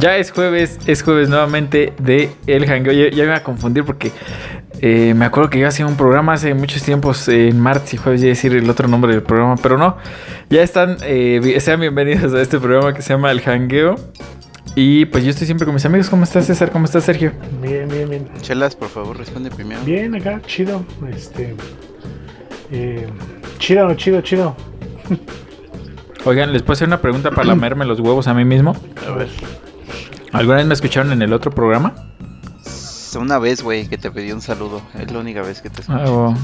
Ya es jueves, es jueves nuevamente de El Hangueo. Ya, ya me voy a confundir porque eh, me acuerdo que yo hacía un programa hace muchos tiempos en martes y jueves, ya decir el otro nombre del programa, pero no. Ya están, eh, sean bienvenidos a este programa que se llama El Hangueo. Y pues yo estoy siempre con mis amigos. ¿Cómo estás, César? ¿Cómo estás, Sergio? Bien, bien, bien. Chelas, por favor, responde primero. Bien, acá, chido. Este. Eh, chido, chido, chido. Oigan, ¿les puedo hacer una pregunta para lamerme los huevos a mí mismo? A ver. ¿Alguna vez me escucharon en el otro programa? Una vez, güey, que te pedí un saludo. Es la única vez que te escuché. Ah, oh.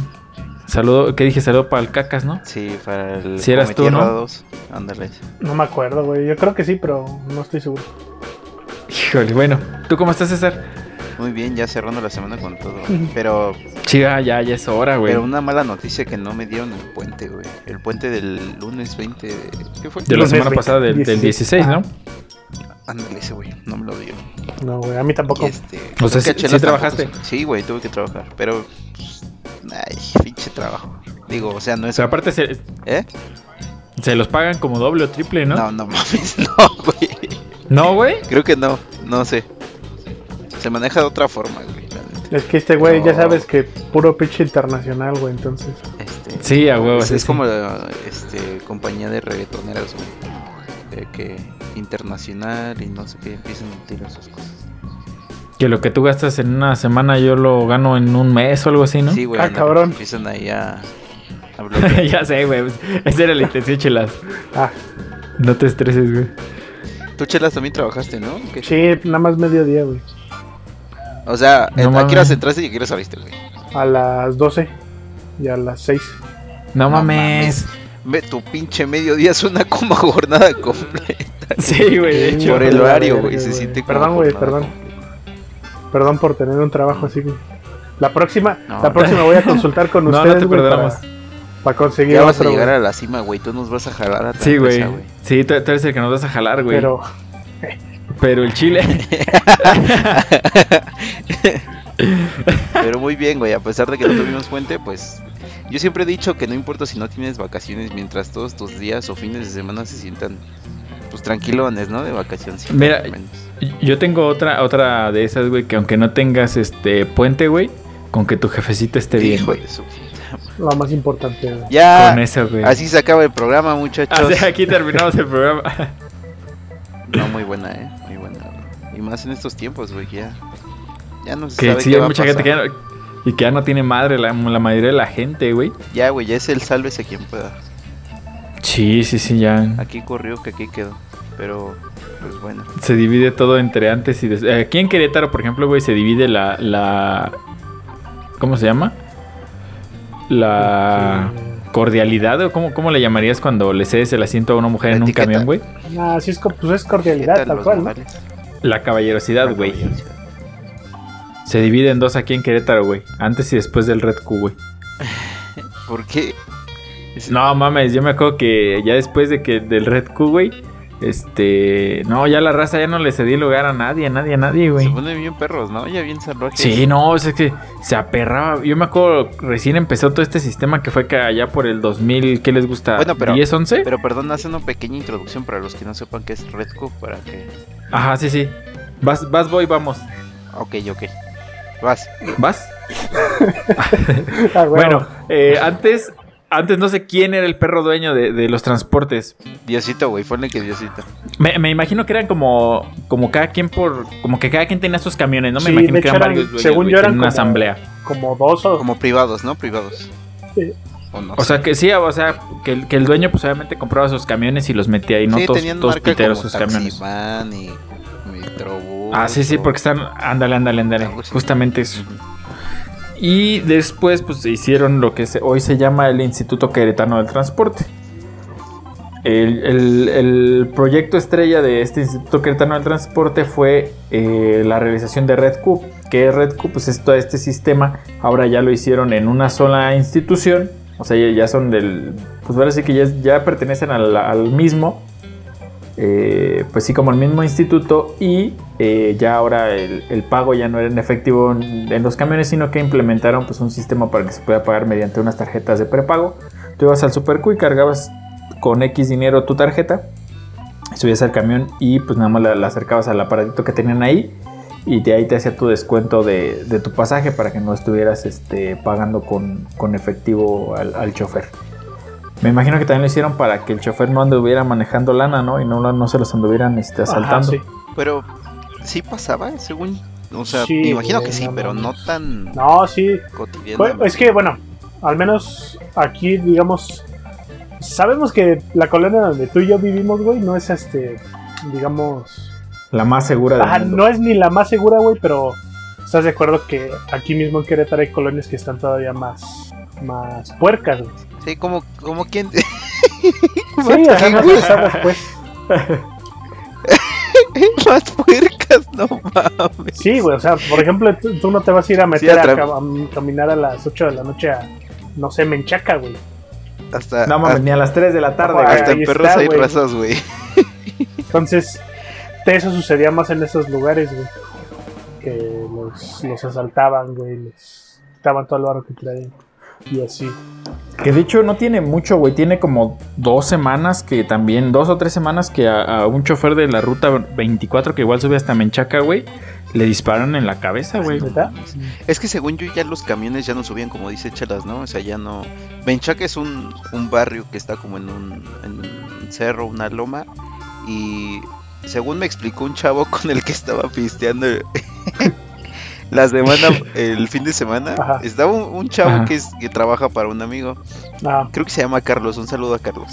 Saludo, ¿qué dije? Saludo para el cacas, ¿no? Sí, para el. Si eras tú, Tierra ¿no? 2. Ándale. No me acuerdo, güey. Yo creo que sí, pero no estoy seguro. Híjole, bueno. ¿Tú cómo estás, César? Muy bien, ya cerrando la semana con todo. Pero, Chica, ya, ya es hora, güey. pero una mala noticia que no me dieron el puente, güey. El puente del lunes 20. de- ¿Qué fue? De la Lunes semana 20, pasada, del, del 16, ¿no? Ándale, ese güey. No me lo dio. No, güey. A mí tampoco. Este, O sea, sí- sí trabajaste. Sí, güey, tuve que trabajar. Pero, pues, ay, pinche trabajo. Digo, o sea, no O es. sea, aparte se, ¿Eh? se los pagan como doble o triple, ¿no? No, no mames, no, güey. ¿No, güey? Creo que no, no sé. Se maneja de otra forma, güey. Es que este güey, ya sabes que puro pinche internacional, güey. Entonces. Este, Sí, a huevo, es, sí, es sí. como este compañía de reggaetoneras, güey. De que internacional y no sé qué empiezan a tirar sus cosas. Que lo que tú gastas en una semana yo lo gano en un mes o algo así, ¿no? Sí, güey. Ah, cabrón. Empiezan ahí a, a ya sé, güey. pues, Esa era la intención, chelas. Ah, No te estreses, güey. Tú, Chelas, también trabajaste, ¿no? ¿Qué? sí, nada más mediodía, güey. O sea, No ¿a qué horas entraste y a qué horas saliste, güey? A las 12 y a las 6. No, No mames. Tu pinche mediodía suena como jornada completa. Sí, güey, de hecho. Por el horario, güey. Se siente como Perdón, güey, jornada perdón. completa. Perdón por tener un trabajo así, güey. La próxima, No. la próxima voy a consultar con No, no ustedes, te para, para conseguir Ya vas a otro, llegar güey. a la cima, güey. Tú nos vas a jalar a Sí, güey. Sí, tú, tú eres el que nos vas a jalar, güey. Pero, Pero el chile. Pero muy bien, güey. A pesar de que no tuvimos puente, pues. Yo siempre he dicho que no importa si no tienes vacaciones, mientras todos tus días o fines de semana se sientan, pues tranquilones, ¿no? De vacaciones. Mira, Yo tengo otra, otra de esas, güey, que aunque no tengas este puente, güey, con que tu jefecita esté bien, güey. lo más importante, güey. Ya. Con eso, güey. Así se acaba el programa, muchachos. Así, aquí terminamos el programa. No, muy buena, eh. Muy buena. Y más en estos tiempos, güey. que Ya. Ya no se que sabe sí, qué hay va a mucha gente que pasar. ya no, y que ya no tiene madre, la, la mayoría de la gente, güey. Ya, güey. Ya es el sálvese quien pueda. Sí, sí, sí, ya. Aquí corrió que aquí quedó. Pero, pues bueno. Se divide todo entre antes y después. Aquí en Querétaro, por ejemplo, güey, se divide la, la... ¿Cómo se llama? La cordialidad, o cómo, cómo le llamarías cuando le cedes el asiento a una mujer La en un camión, güey? Ah, sí, es, pues es ¿Qué cordialidad, tal cual, ¿no? La caballerosidad, güey. Se divide en dos aquí en Querétaro, güey. Antes y después del Red Q, güey. ¿Por qué? No mames, yo me acuerdo que ya después de que del Red Q, güey, este, no, ya la raza ya no le cedí lugar a nadie, a nadie, a nadie, güey. Se ponen bien perros, ¿no? Ya bien salvajes. Sí, no, o sea, es que se aperraba. Yo me acuerdo, recién empezó todo este sistema que fue que allá por el 2000, ¿qué les gusta? Bueno, pero- ¿10, 11? Pero perdón, hace una pequeña introducción para los que no sepan qué es Red Cup, para que... Ajá, sí, sí. Vas, vas, voy, vamos. Ok, ok. Vas. ¿Vas? Ah. Bueno, eh, antes, antes no sé quién era el perro dueño de, de los transportes. Diosito, güey, ponle que Diosito. Me, me imagino que eran como, como cada quien por, como que cada quien tenía sus camiones, ¿no? Me Sí, imagino que eran eran- varios dueños, según yo eran una asamblea. como dos o... Como privados, ¿no? Privados. Sí. ¿O no? O sea que sí, o sea, que, el- que el dueño pues obviamente compraba sus camiones y los metía ahí, no sí, todos, tenían todos piteros sus camiones. Y Metrobús. Ah, sí, sí, porque están, ándale, ándale, ándale, justamente eso. Y después pues hicieron lo que se- hoy se llama el Instituto Queretano del Transporte. El, el- el proyecto estrella de este Instituto Queretano del Transporte fue eh, la realización de Red Cube. Que Red Cube pues es todo este sistema. Ahora ya lo hicieron en una sola institución. O sea, ya, ya son del... Pues ahora sí que ya, ya pertenecen al, al mismo. Eh, pues sí, como el mismo instituto. Y eh, ya ahora el, pago ya no era en efectivo en, los camiones, sino que implementaron pues un sistema para que se pueda pagar mediante unas tarjetas de prepago. Tú ibas al Super Q y cargabas con X dinero tu tarjeta. subías al camión y pues nada más la, acercabas al aparatito que tenían ahí y de ahí te hacía tu descuento de, tu pasaje para que no estuvieras este, pagando con, con efectivo al chofer. Me imagino que también lo hicieron para que el chofer no anduviera manejando lana, ¿no? Y no, no se los anduvieran este, Ajá, asaltando. sí. Pero sí pasaba, según. O sea, Sí, me imagino que sí, no pero no tan No, sí. cotidiano. Pues, es que, bueno, al menos aquí, digamos, sabemos que la colonia donde tú y yo vivimos, güey, no es este, digamos, La más segura del ajá, mundo. no es ni la más segura, güey, pero estás de acuerdo que aquí mismo en Querétaro hay colonias que están todavía más, más puercas, güey. Sí, como, como quien. Sí, o sea, no te sabes, pues. Más puercas, no mames. Sí, güey, o sea, por ejemplo, tú, tú no te vas a ir a meter a caminar a las 8 de la noche a, no sé, Menchaca, güey. Hasta, No mames, hasta, ni a las 3 de la tarde, güey. hasta en perros está, hay güey. razas, güey. Entonces, eso sucedía más en esos lugares, güey. Que los, los asaltaban, güey, les quitaban todo el barro que traían. Y así. Que de hecho no tiene mucho, güey. Tiene como dos semanas que también, dos o tres semanas que a, un chofer de la ruta 24 que igual sube hasta Menchaca, güey, le disparan en la cabeza, güey. ¿Verdad? Es que según yo ya los camiones ya no subían como dice Chelas, ¿no? O sea, ya no... Benchaca es un, un barrio que está como en un, en un cerro, una loma. Y según me explicó un chavo con el que estaba pisteando la semana, el fin de semana, Ajá. estaba un, un chavo Ajá. que, es, que trabaja para un amigo. Ah, Creo que se llama Carlos, un saludo a Carlos.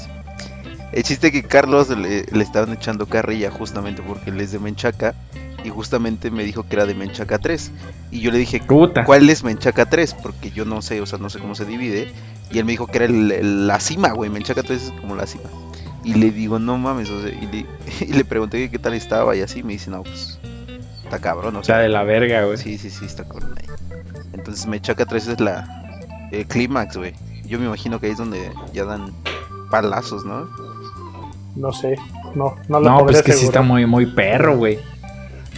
El chiste que Carlos le, le estaban echando carrilla justamente porque él es de Menchaca y justamente me dijo que era de Menchaca 3. Y yo le dije, Puta. ¿cuál es Menchaca 3? Porque yo no sé, o sea, no sé cómo se divide. Y él me dijo que era el- el- la cima, güey. Menchaca 3 es como la cima. Y le digo, no mames, o sea, y le, y le pregunté qué tal estaba y así. Me dice, no, pues está cabrón, o sea, de la verga, güey. Sí, sí, sí, está cabrón ahí. Entonces Menchaca 3 es la el clímax, güey. Yo me imagino que ahí es donde ya dan palazos, ¿no? no sé. No, no lo No, pues que sí está muy, muy perro, güey.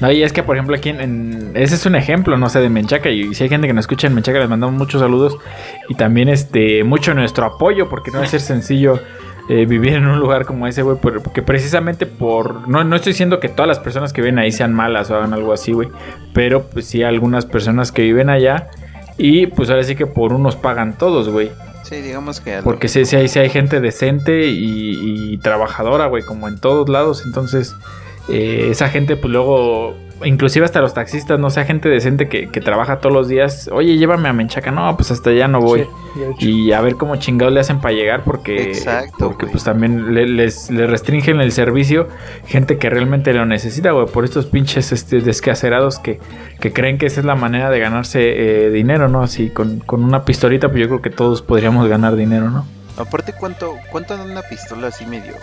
No, y es que, por ejemplo, aquí en, en- Ese es un ejemplo, no sé, de Menchaca. Y si hay gente que nos escucha en Menchaca, les mandamos muchos saludos. Y también, este, mucho nuestro apoyo, porque no va a ser sencillo eh, vivir en un lugar como ese, güey. por- Porque precisamente por... No, no estoy diciendo que todas las personas que viven ahí sean malas o hagan algo así, güey. Pero, pues sí, algunas personas que viven allá. Y, pues ahora sí que por unos pagan todos, güey. Sí, digamos que Porque sí, sí hay, sí hay gente decente y, y trabajadora, güey, como en todos lados. Entonces, eh, esa gente, pues luego, inclusive hasta los taxistas, no sea gente decente que, que trabaja todos los días. Oye, llévame a Menchaca. No, pues hasta allá no voy. Sí. Y a ver cómo chingados le hacen para llegar porque, Exacto, porque güey. pues también le- les, les restringen el servicio gente que realmente lo necesita, güey, por estos pinches este, descacerados que, que creen que esa es la manera de ganarse eh, dinero, ¿no? Así con, con una pistolita, pues yo creo que todos podríamos ganar dinero, ¿no? Aparte, ¿cuánto, ¿cuánto en una pistola así medio?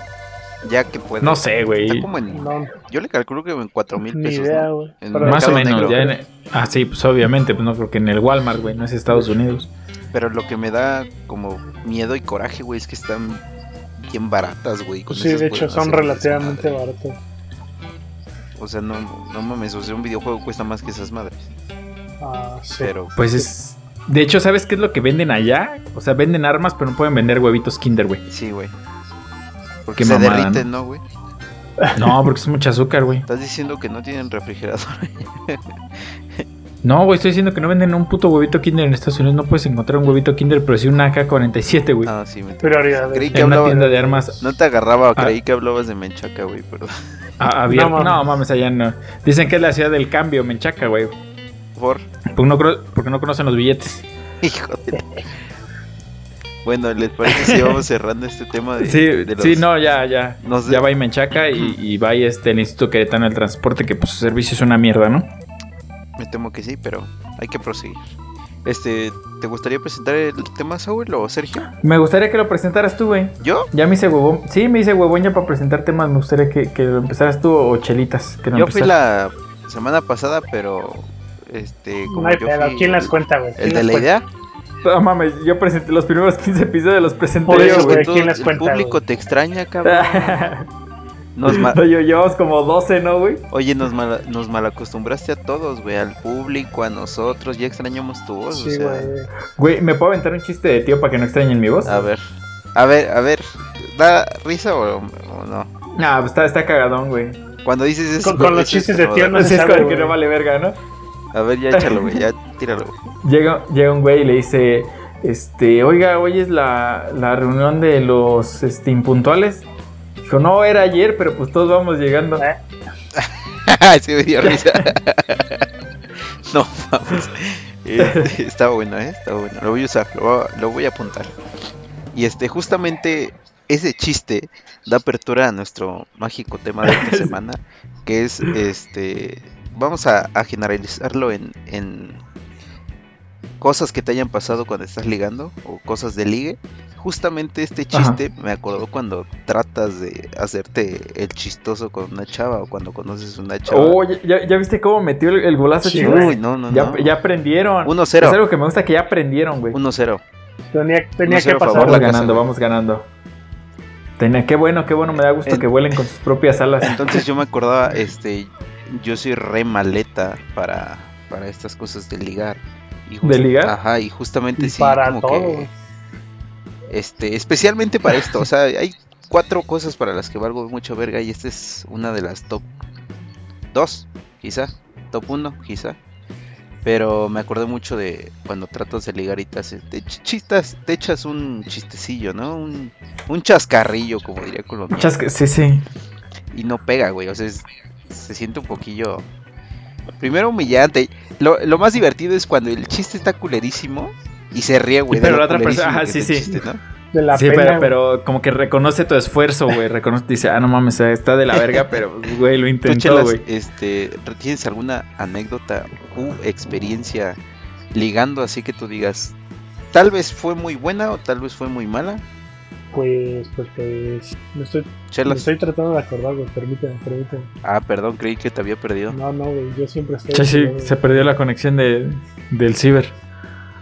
Ya que puede. No sé, güey. Está como en. No, Yo le calculo que en 4 mil pesos. idea, ¿no? güey. En Pero- Más o menos, negro. ya en- Ah, sí, pues obviamente, pues no creo que en el Walmart, güey, no es Estados Unidos. Pero lo que me da como miedo y coraje, güey, es que están bien baratas, güey. Pues sí, de hecho, son relativamente baratos. O sea, no, no mames, o sea, un videojuego cuesta más que esas madres. Ah, sí. Pero, Pues es... De hecho, ¿sabes qué es lo que venden allá? O sea, venden armas, pero no pueden vender huevitos Kinder, güey. sí, güey. Porque Qué se mamada, derriten, ¿no, güey? No, porque es mucho azúcar, güey. Estás diciendo que no tienen refrigerador. No, güey, estoy diciendo que no venden un puto huevito Kinder en Estados Unidos. No puedes encontrar un huevito Kinder, pero sí una AK-47, güey. Ah, sí, me. Creí que en una hablaba. tienda de armas No te agarraba, Ah. creí que hablabas de Menchaca, güey, pero a- abierta. No, No, mames. mames, allá no. Dicen que es la ciudad del cambio, Menchaca, güey. por Porque no, cro- porque no conocen los billetes. hijo de Bueno, ¿les parece si vamos cerrando este tema de, Sí, de los- sí, no, ya, ya. nos de- Ya va y Menchaca y, y va y este, el Instituto Queretano del Transporte, que pues su servicio es una mierda, ¿no? Me temo que sí, pero hay que proseguir. Este, ¿te gustaría presentar el tema, Saúl o Sergio? Me gustaría que lo presentaras tú, güey. ¿Yo? Ya me hice huevón. Sí, me hice huevón ya para presentar temas. Me gustaría que, que lo empezaras tú o Chelitas. Que lo Yo fui la semana pasada, pero este, como No hay yo pedo. fui ¿Quién las el- cuenta, güey? El ¿Quién de las la cuenta? idea. No mames, yo presenté los primeros 15 episodios, los presenté Por yo, eso, güey. güey. ¿quién las el cuenta, público güey? te extraña, cabrón. Nos ma- No, yo llevamos como 12, ¿no, güey? Oye, nos, mala- nos malacostumbraste a todos, güey, al público, a nosotros, ya extrañamos tu voz, o Sí, sea, güey. Güey, ¿me puedo aventar un chiste de tío para que no extrañen mi voz? a ver, a ver, a ver, ¿da risa o, o no? Nah, pues está, está cagadón, güey. Cuando dices eso. Con, con los chistes de tío no Así se sabe, que no vale verga, ¿no? A ver, ya échalo, güey. Ya tíralo. Llega, llega un güey y le dice, este, oiga, hoy es la, la reunión de los este, impuntuales. Dijo, no, era ayer, pero pues todos vamos llegando. Eh, sí me dio risa. no mames. Este, está bueno, ¿eh? Está bueno. Lo voy a usar, lo voy a, lo voy a apuntar. Y este, justamente ese chiste da apertura a nuestro mágico tema de esta semana, que es este. Vamos a, a generalizarlo en, en cosas que te hayan pasado cuando estás ligando o cosas de ligue. Justamente este Ajá. chiste me acordó cuando tratas de hacerte el chistoso con una chava o cuando conoces una chava. Oh, ¿ya- ¿ya, ya viste cómo metió el, el golazo, Sí? Uy, no, no, Ya, no. ya aprendieron. 1-0. Es algo que me gusta que ya aprendieron, güey. 1-0. Tenía, tenía que pasar. favor, Vamos la güey. casa, ganando, vamos ganando. Tenía, qué bueno, qué bueno, me da gusto En- que vuelen con sus propias alas. Entonces yo me acordaba, este, yo soy re maleta para, para estas cosas de ligar. Y ¿De ligar? Ajá, y justamente Y sí, para como todo. que, este, especialmente para esto, o sea, hay cuatro cosas para las que valgo mucho verga y esta es una de las top dos, quizá, top uno, quizá. Pero me acordé mucho de cuando tratas de ligar y te haces, te ch- chistas, te echas un chistecillo, ¿no? Un, un chascarrillo, como diría Colombia Chasque- sí, sí. y no pega, güey. O sea, es- se siente un poquillo. Primero humillante. Lo, lo más divertido es cuando el chiste está culerísimo y se ríe, güey. Pero la otra persona- ajá, sí, sí. chiste, ¿no? De la sí, pena, pero, como que reconoce tu esfuerzo, güey. Reconoce, dice, ah, no mames, está de la verga, pero, güey, lo intentó, Chelas, güey. este, ¿tienes alguna anécdota u experiencia ligando así que tú digas, tal vez fue muy buena o tal vez fue muy mala? Pues, pues, pues. Me estoy, me estoy tratando de acordar, güey. Permíteme, permíteme. Ah, perdón, creí que te había perdido. No, no, güey. Yo siempre estoy. Sí, se perdió la conexión de, del ciber.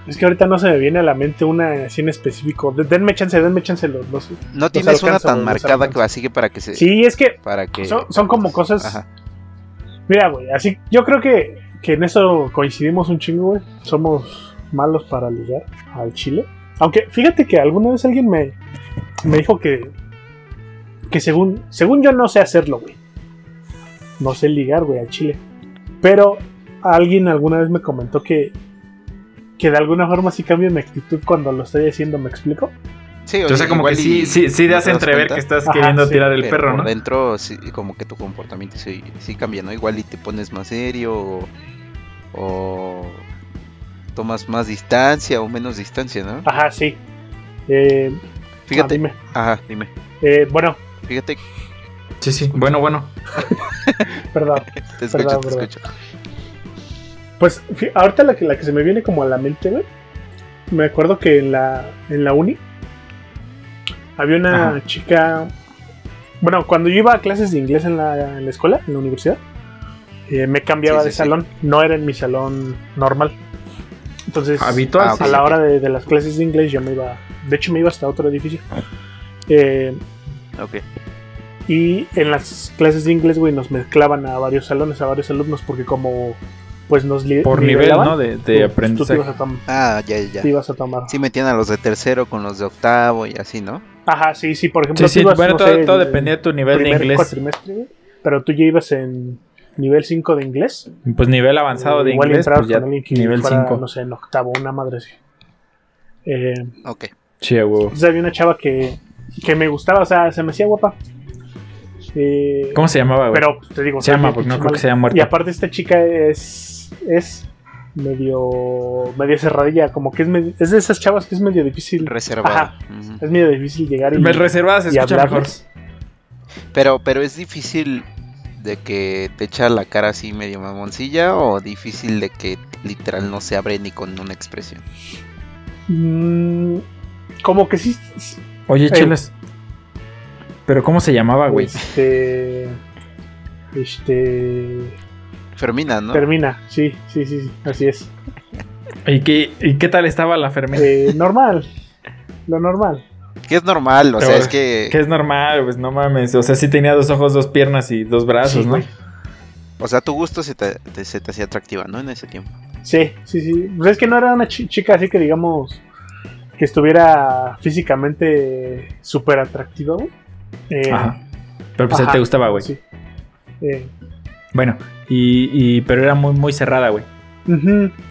Es que ahorita no se me viene a la mente una así en específico. De- denme chance, denme chance los, los- No tienes una alcanzo, tan los marcada que así que para que se. Sí, es que Para que. son, son como cosas. Ajá. Mira, güey, así. Yo creo que, que en eso coincidimos un chingo, güey. Somos malos para ligar al chile. Aunque fíjate que alguna vez alguien me, me dijo que. Que según, según yo no sé hacerlo, güey. No sé ligar, güey, al chile. Pero alguien alguna vez me comentó que. Que de alguna forma sí cambia mi actitud cuando lo estoy haciendo, ¿me explico? Sí, O sea, como que sí, sí, sí das entrever cuenta. que estás Ajá, queriendo sí, tirar el pero perro, por ¿no? dentro sí, como que tu comportamiento sí, sí cambia, ¿no? Igual y te pones más serio o, o tomas más distancia o menos distancia, ¿no? Ajá, sí. Eh, Fíjate, ah, dime. ajá, dime. Eh, bueno, Fíjate, Sí, sí. Bueno, bueno. perdón. te escucho, Perdón, te perdón. escucho. Pues ahorita la que, la que se me viene como a la mente, güey. Me acuerdo que en la, en la uni había una Ajá. chica. Bueno, cuando yo iba a clases de inglés en la, en la escuela, en la universidad, eh, me cambiaba Sí, sí, de sí. salón. No era en mi salón normal. Entonces, Habitual. Sí. a la hora de, de las clases de inglés, yo me iba. De hecho, me iba hasta otro edificio. Eh, Ok. y en las clases de inglés, güey, nos mezclaban a varios salones, a varios alumnos, porque como pues nos Por nivel, ¿no? De, de tú- Tú te aprendizaje. ibas a, tom- Ah, ya, ya. te ibas a tomar. Sí metían a los de tercero con los de octavo y así, ¿no? Ajá, sí, sí, por ejemplo, Sí, sí. tú ibas, Bueno, no todo, sé, todo en dependía de tu nivel de inglés. pero tú ya ibas en nivel 5 de inglés. Pues nivel avanzado de Igual inglés, pues ya con alguien que nivel fuera, 5. No sé, en octavo, una madre así. Eh, Ok. Sí, entonces había una chava que, que me gustaba, o sea, se me hacía guapa. Eh, ¿Cómo se llamaba, güey? Pero te digo, Se llama, porque no creo que malo. se haya muerto. Y aparte esta chica es es medio medio cerradilla, como que es medio- es de esas chavas que es medio difícil, Reservada. Ujú. es medio difícil llegar y, Me reservas, se y escucha mejor. Pero, pero es difícil de que te echa la cara así medio mamoncilla o difícil de que literal no se abre ni con una expresión. Mm, como que sí Oye, Eh. chelas. ¿Pero cómo se llamaba, güey? este este Fermina, ¿no? termina, sí, sí, sí, sí, así es. ¿Y qué, ¿Y qué tal estaba la Fermín? Eh, normal. Lo normal. Que es normal, o Pero, sea, es que... Que es normal, pues no mames. O sea, sí tenía dos ojos, dos piernas y dos brazos, Sí, ¿no? güey. O sea, tu gusto se te, te- se te hacía atractiva, ¿no? En ese tiempo. Sí, sí, sí. Pues es que no era una chi- chica así que digamos que estuviera físicamente súper atractiva, güey. Eh, Ajá. Pero pues Ajá, te gustaba, güey. Sí. Eh, Bueno, y, y- pero era muy, muy cerrada, güey.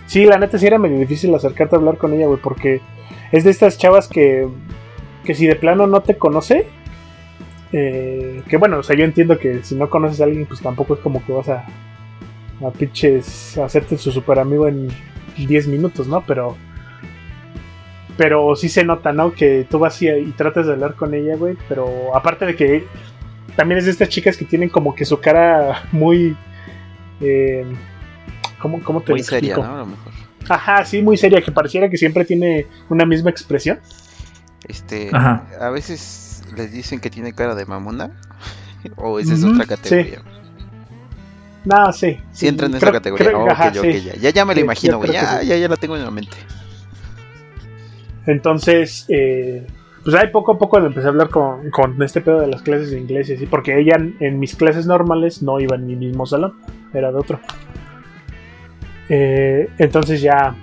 Sí, la neta sí era medio difícil acercarte a hablar con ella, güey, porque es de estas chavas que, que si de plano no te conoce, eh, que bueno, o sea, yo entiendo que si no conoces a alguien, pues tampoco es como que vas a, a pinches a hacerte su super amigo en 10 minutos, ¿no? Pero pero sí se nota, ¿no? Que tú vas y, y tratas de hablar con ella, güey, pero aparte de que también es de estas chicas que tienen como que su cara muy... Eh, ¿cómo, ¿Cómo te Muy lo seria, explico? ¿no? A lo mejor. Ajá, sí, muy seria, que pareciera que siempre tiene una misma expresión. Este, Ajá. a veces les dicen que tiene cara de mamona. O esa es otra categoría. No, sí. Sí, entra en esa categoría. creo- Oh, ajá, sí. ya. ya, ya me lo Sí, imagino, yo Ya, sí. ya, ya la tengo en la mente. Entonces, eh, pues ahí poco a poco le empecé a hablar con, con este pedo de las clases de inglés y así, porque ella en, en mis clases normales no iba en mi mismo salón, era de otro. Eh, entonces ya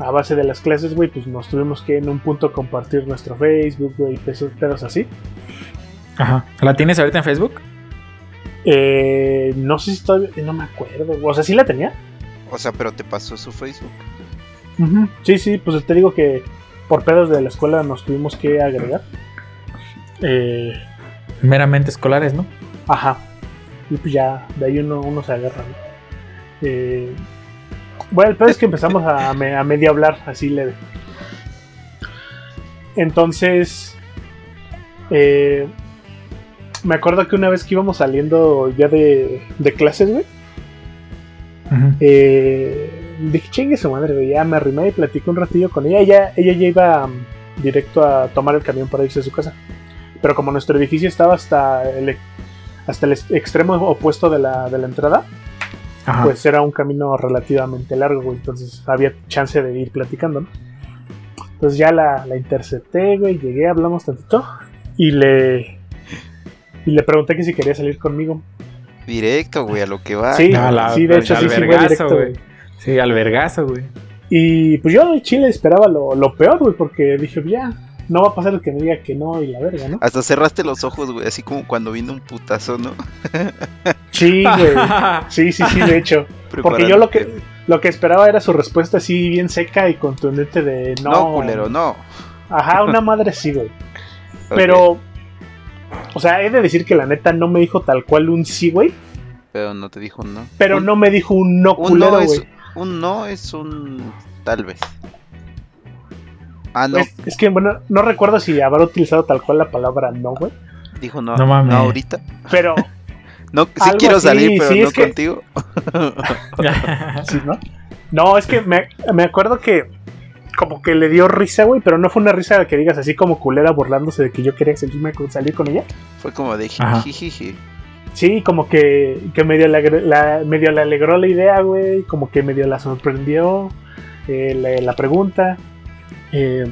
a base de las clases, güey, pues nos tuvimos que en un punto compartir nuestro Facebook, güey, pesos, pedos así. Ajá. ¿La tienes ahorita en Facebook? Eh, no sé si todavía, no me acuerdo, o sea, sí la tenía. O sea, pero te pasó su Facebook. Ujú, Sí, sí, pues te digo que por pedos de la escuela nos tuvimos que agregar. Eh, Meramente escolares, ¿no? Ajá. Y pues ya, de ahí uno, uno se agarra. ¿no? Eh, bueno, el peor es que empezamos a, me- a medio hablar, así leve. Entonces, eh, me acuerdo que una vez que íbamos saliendo ya de, de clases, güey, Ujú. eh, dije, chingue su madre, güey, ya me arrimé y platiqué un ratillo con ella. Ella, ella ya iba um, directo a tomar el camión para irse a su casa. Pero como nuestro edificio estaba hasta el, hasta el ex- extremo opuesto de la, de la entrada, Ajá. pues era un camino relativamente largo, güey. Entonces había chance de ir platicando, ¿no? Entonces ya la, la intercepté, güey, llegué, hablamos tantito y le... Y le pregunté que si quería salir conmigo. Directo, güey, a lo que va. Sí, Ah, la- sí, de hecho sí, sí, directo, güey. güey. Sí, al vergazo, güey. Y pues yo en Chile esperaba lo, lo peor, güey, porque dije, ya, no va a pasar el que me diga que no y la verga, ¿no? Hasta cerraste los ojos, güey, así como cuando viene un putazo, ¿no? Sí, güey. Sí, sí, sí, de hecho. Porque yo lo que, lo que esperaba era su respuesta así bien seca y contundente de no. No, culero, no. Ajá, una madre sí, güey. Pero, o sea, he de decir que la neta no me dijo tal cual un sí, güey. Pero no te dijo un no. Pero Un- no me dijo un no un culero, güey. un no es un tal vez. Ah, no, Es, es que, bueno, no recuerdo si habrá utilizado tal cual la palabra no, güey. dijo no. No mames. ahorita. Pero, No, sí Algo quiero así, salir, pero sí, no que- contigo. sí, ¿no? No, es que me, me acuerdo que como que le dio risa, güey, pero no fue una risa que digas así como culera burlándose de que yo quería salirme con- salir con ella. Fue como de. Sí, como que, que medio, la, medio le alegró la idea, güey. Como que medio la sorprendió eh, la, la pregunta. Eh,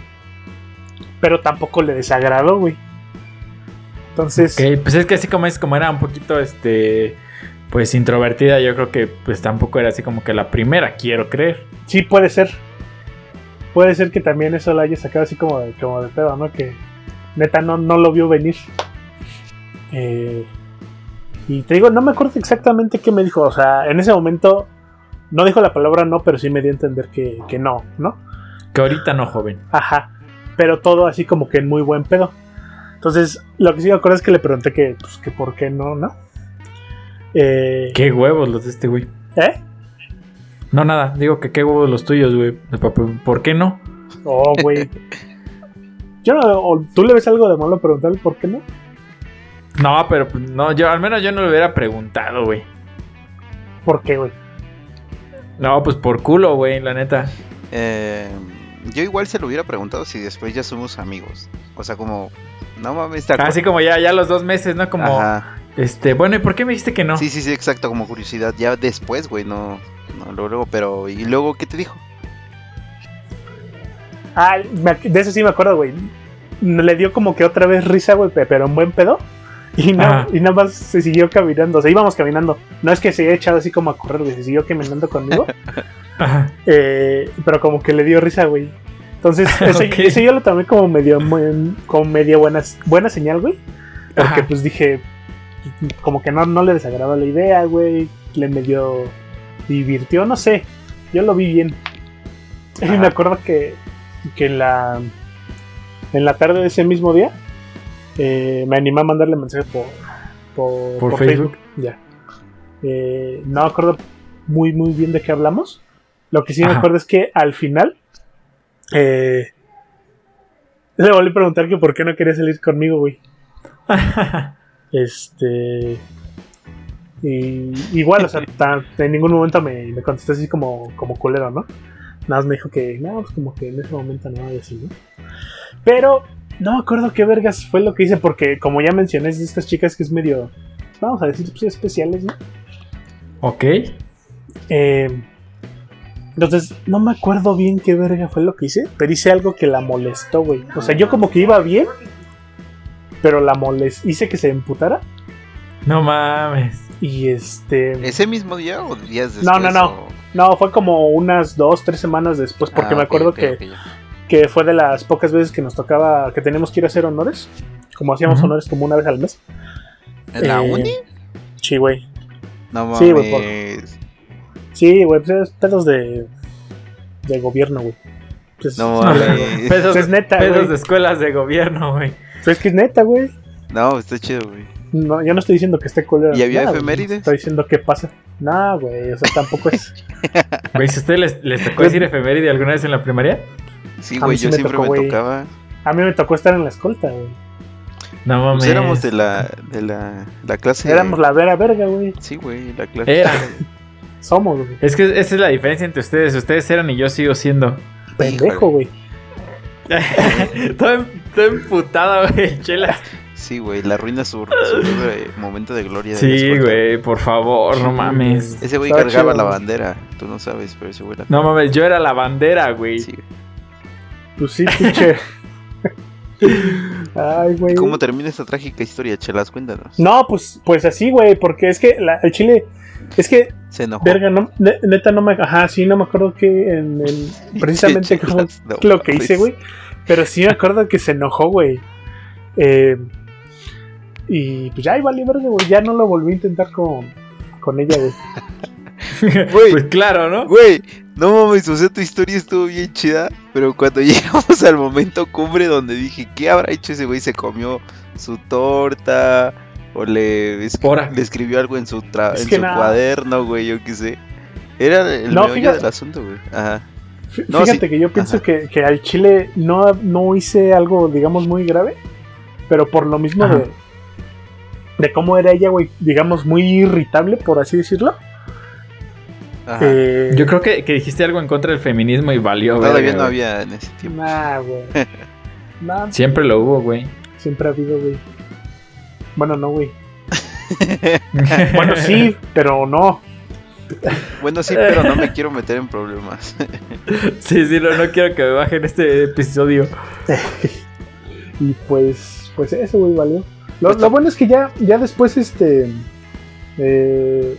pero tampoco le desagradó, güey. Entonces, pues es que así como es, como era un poquito, este, pues introvertida, yo creo que pues tampoco era así como que la primera, quiero creer. sí puede ser. Puede ser que también eso lo haya sacado así como de, como de pedo, ¿no? Que neta no, no lo vio venir. Eh, y te digo, no me acuerdo exactamente qué me dijo. O sea, en ese momento no dijo la palabra no, pero sí me dio a entender que, que no, ¿no? Que ahorita no, joven. Ajá. Pero todo así como que en muy buen pedo. Entonces, lo que sí me acuerdo es que le pregunté que, pues, que por qué no, ¿no? Eh, Qué huevos los de este güey. ¿Eh? No, nada, digo que qué huevos los tuyos, güey. ¿Por qué no? Oh, güey. Yo no, ¿Tú le ves algo de malo preguntarle por qué no? No, pero pues, no, yo al menos yo no le hubiera preguntado, güey. ¿Por qué, güey? No, pues por culo, güey, la neta. Eh, yo igual se lo hubiera preguntado si después ya somos amigos. O sea, como, no mames. Así como ya, ya los dos meses, ¿no? Como, Ajá. este, bueno, ¿y por qué me dijiste que no? Sí, sí, sí, exacto, como curiosidad. Ya después, güey, no, no, luego, luego, pero, ¿y luego qué te dijo? Ah, de eso sí me acuerdo, güey. Le dio como que otra vez risa, güey, pe- pero en buen pedo. Y, no, Ajá. y nada más se siguió caminando. O sea, íbamos caminando. No es que se haya echado así como a correr, güey. Se siguió caminando conmigo. Ajá. Eh, pero como que le dio risa, güey. Entonces, eso yo lo tomé como medio, como media buena, buena señal, güey. Porque Ajá. pues dije, como que no, no le desagradó la idea, güey. Le medio divirtió, no sé. Yo lo vi bien. Y me acuerdo que, que en la en la tarde de ese mismo día eh, me animé a mandarle mensaje por, por, ¿Por por Facebook? Ya. Eh, no me acuerdo muy, muy bien de qué hablamos. Lo que sí me acuerdo es que al final eh, le volví a preguntar que por qué no quería salir conmigo, güey. Este. Y, igual, o sea, en ningún momento me, me contestó así como, como culero, ¿no? Nada más me dijo que, no, pues como que en ese momento no, y así, ¿no? Pero no me acuerdo qué vergas fue lo que hice, porque como ya mencioné, es de estas chicas que es medio, vamos a decir, pues, especiales, ¿no? ok. Eh, entonces, no me acuerdo bien qué verga fue lo que hice, pero hice algo que la molestó, güey. O sea, yo como que iba bien, pero la molest hice que se emputara. No mames. Y este. ¿Ese mismo día o días después? No, no, no. o- No, fue como unas dos, tres semanas después, porque Ah, me acuerdo que. Que fue de las pocas veces que nos tocaba, que teníamos que ir a hacer honores. Como hacíamos honores como una vez al mes. ¿En la Eh, uni? Sí, güey. No mames. sí, güey, por- Sí, güey, pues es pedos de, de gobierno, güey. Pues, No mames. Pedos, Es neta, pedos de escuelas de gobierno, güey. pues es que es neta, güey. No, está chido, güey. No, yo no estoy diciendo que esté culero. ¿Y había nada, efemérides? Estoy diciendo qué pasa. No, güey, o sea, tampoco es. Güey, si a ustedes les, les tocó decir efeméride alguna vez en la primaria, Sí, güey, sí yo me siempre tocó, me güey. tocaba. A mí me tocó estar en la escolta, güey. no mames. Pues éramos de la, de la, la clase. Éramos la vera verga, güey. Sí, güey, la clase. Era. Somos, güey. Es que esa es la diferencia entre ustedes. Ustedes eran y yo sigo siendo. Pendejo, güey. todo, em- todo emputado, güey. Chelas. Sí, güey, la ruina su, su momento de gloria. de Sí, güey, por favor, no mames. Ese güey cargaba chido, la güey. bandera. Tú no sabes, pero ese güey la. No mames, yo era la bandera, güey. Sí. Pues sí, pinche. Ay, güey. ¿Y cómo termina esta trágica historia, Chelas? Cuéntanos. No, pues, pues así, güey, porque es que la- el chile. Es que, Se enojó. verga, no, ne- neta no me. Ajá, sí, no me acuerdo que en el. Precisamente Chelas, cómo- no lo que hice, güey. Pero sí me acuerdo que se enojó, güey. Eh, y pues ya, vale, verga, güey. Ya no lo volví a intentar con, con ella, güey. Pues claro, ¿no? Güey, no mames, o sea, tu historia estuvo bien chida, pero cuando llegamos al momento cumbre donde dije, ¿qué habrá hecho ese güey? ¿Se comió su torta? ¿O le, es- le escribió algo en su, tra- en su nada. cuaderno, güey? Yo qué sé. Era el No, fíjate- del asunto, güey. Ajá. No, Fíjate sí. que yo pienso que, que al chile no, no hice algo, digamos, muy grave. Pero por lo mismo Ajá. de, de cómo era ella, güey, digamos, muy irritable, por así decirlo. Eh, Yo creo que, que dijiste algo en contra del feminismo y valió, Todavía verga, no había en ese tiempo. Nah, güey. Nah, Siempre lo hubo, güey. siempre ha habido, güey. Bueno, no, güey. Bueno, sí, pero no. Bueno, sí, pero no me quiero meter en problemas. sí, sí, no, no quiero que me bajen este episodio. Y pues, pues eso, güey, valió. Lo, Pues lo bueno es que ya, ya después, este, eh,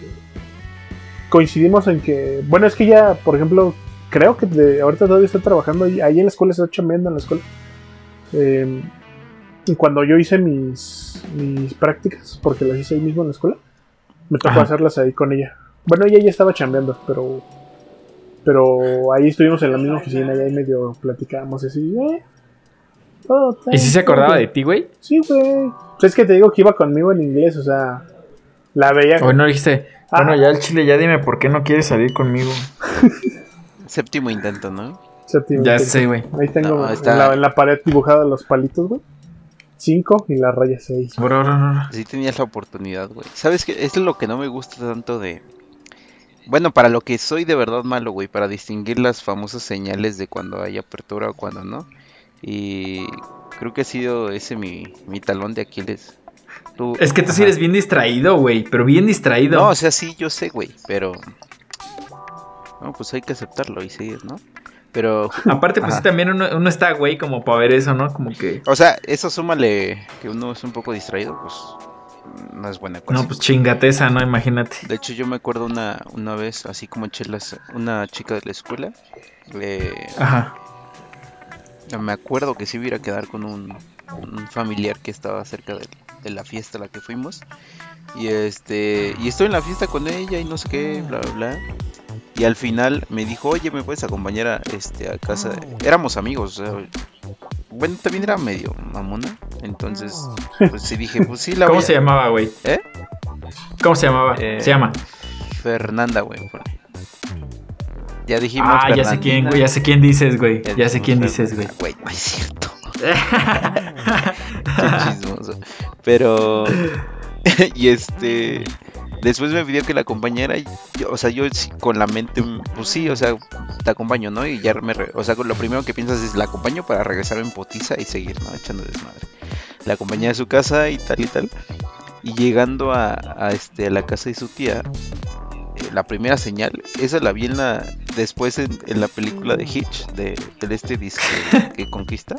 coincidimos en que, bueno, es que ya, por ejemplo, creo que de- ahorita todavía está trabajando ahí, ahí en la escuela, está chambeando en la escuela. Eh, y cuando yo hice mis, mis prácticas, porque las hice ahí mismo en la escuela, me tocó Ajá. hacerlas ahí con ella. Bueno, ella ya estaba chambeando, pero pero ahí estuvimos en la misma oficina y ahí medio platicábamos así, eh, todo ¿Y si se todo acordaba de ti, güey? Sí, güey. Pues es que te digo que iba conmigo en inglés, o sea, la veía. O no dijiste, Ah. bueno, ya el chile, ya dime por qué no quieres salir conmigo. Séptimo intento, ¿no? séptimo Ya intento. sé, güey. Ahí tengo No, en está- la, en la pared dibujada los palitos, güey. Cinco y la raya seis. Bro, bro, bro. Sí tenías la oportunidad, güey. ¿Sabes qué? Es lo que no me gusta tanto de... Bueno, para lo que soy de verdad malo, güey. Para distinguir las famosas señales de cuando hay apertura o cuando no. Y creo que ha sido ese mi, mi talón de Aquiles. Tú- Es que tú sí Ajá. eres bien distraído, güey, pero bien distraído. No, o sea, sí, yo sé, güey. Pero... No, pues hay que aceptarlo y seguir, ¿no? Pero... Aparte, pues sí, también uno, uno está, güey, como para ver eso, ¿no? Como que... O sea, eso súmale que uno es un poco distraído, pues... No es buena cosa. No, pues chingateza, ¿no? Imagínate. De hecho, yo me acuerdo una, una vez, así como chelas, una chica de la escuela. eh, Ajá. me acuerdo que sí hubiera quedar con un, un familiar que estaba cerca de él. De la fiesta a la que fuimos. Y este, y estoy en la fiesta con ella y no sé qué, bla, bla, bla. Y al final me dijo, oye, ¿me puedes acompañar a, este, a casa? Éramos amigos, o sea, bueno, también era medio mamona. Entonces, pues sí dije, pues sí, la ¿Cómo voy a- se llamaba, güey? ¿Eh? ¿Cómo se llamaba? Eh, Se llama. Fernanda, güey. Ya dijimos. Ah, ya sé quién, güey. Ya sé quién dices, güey. Ya sé dijimos quién dices, güey. Güey, no es cierto. Pero. y este. Después me pidió que la acompañara. Y o sea, yo con la mente. Pues sí, o sea, te acompaño, ¿no? Y ya me. O sea, lo primero que piensas es la acompaño para regresar en potiza y seguir, ¿no? Echando desmadre. La acompañé a su casa y tal y tal. Y llegando a, este, a la casa de su tía. La primera señal, esa la vi en la, después en, en la película de Hitch, de, del este disco que conquista,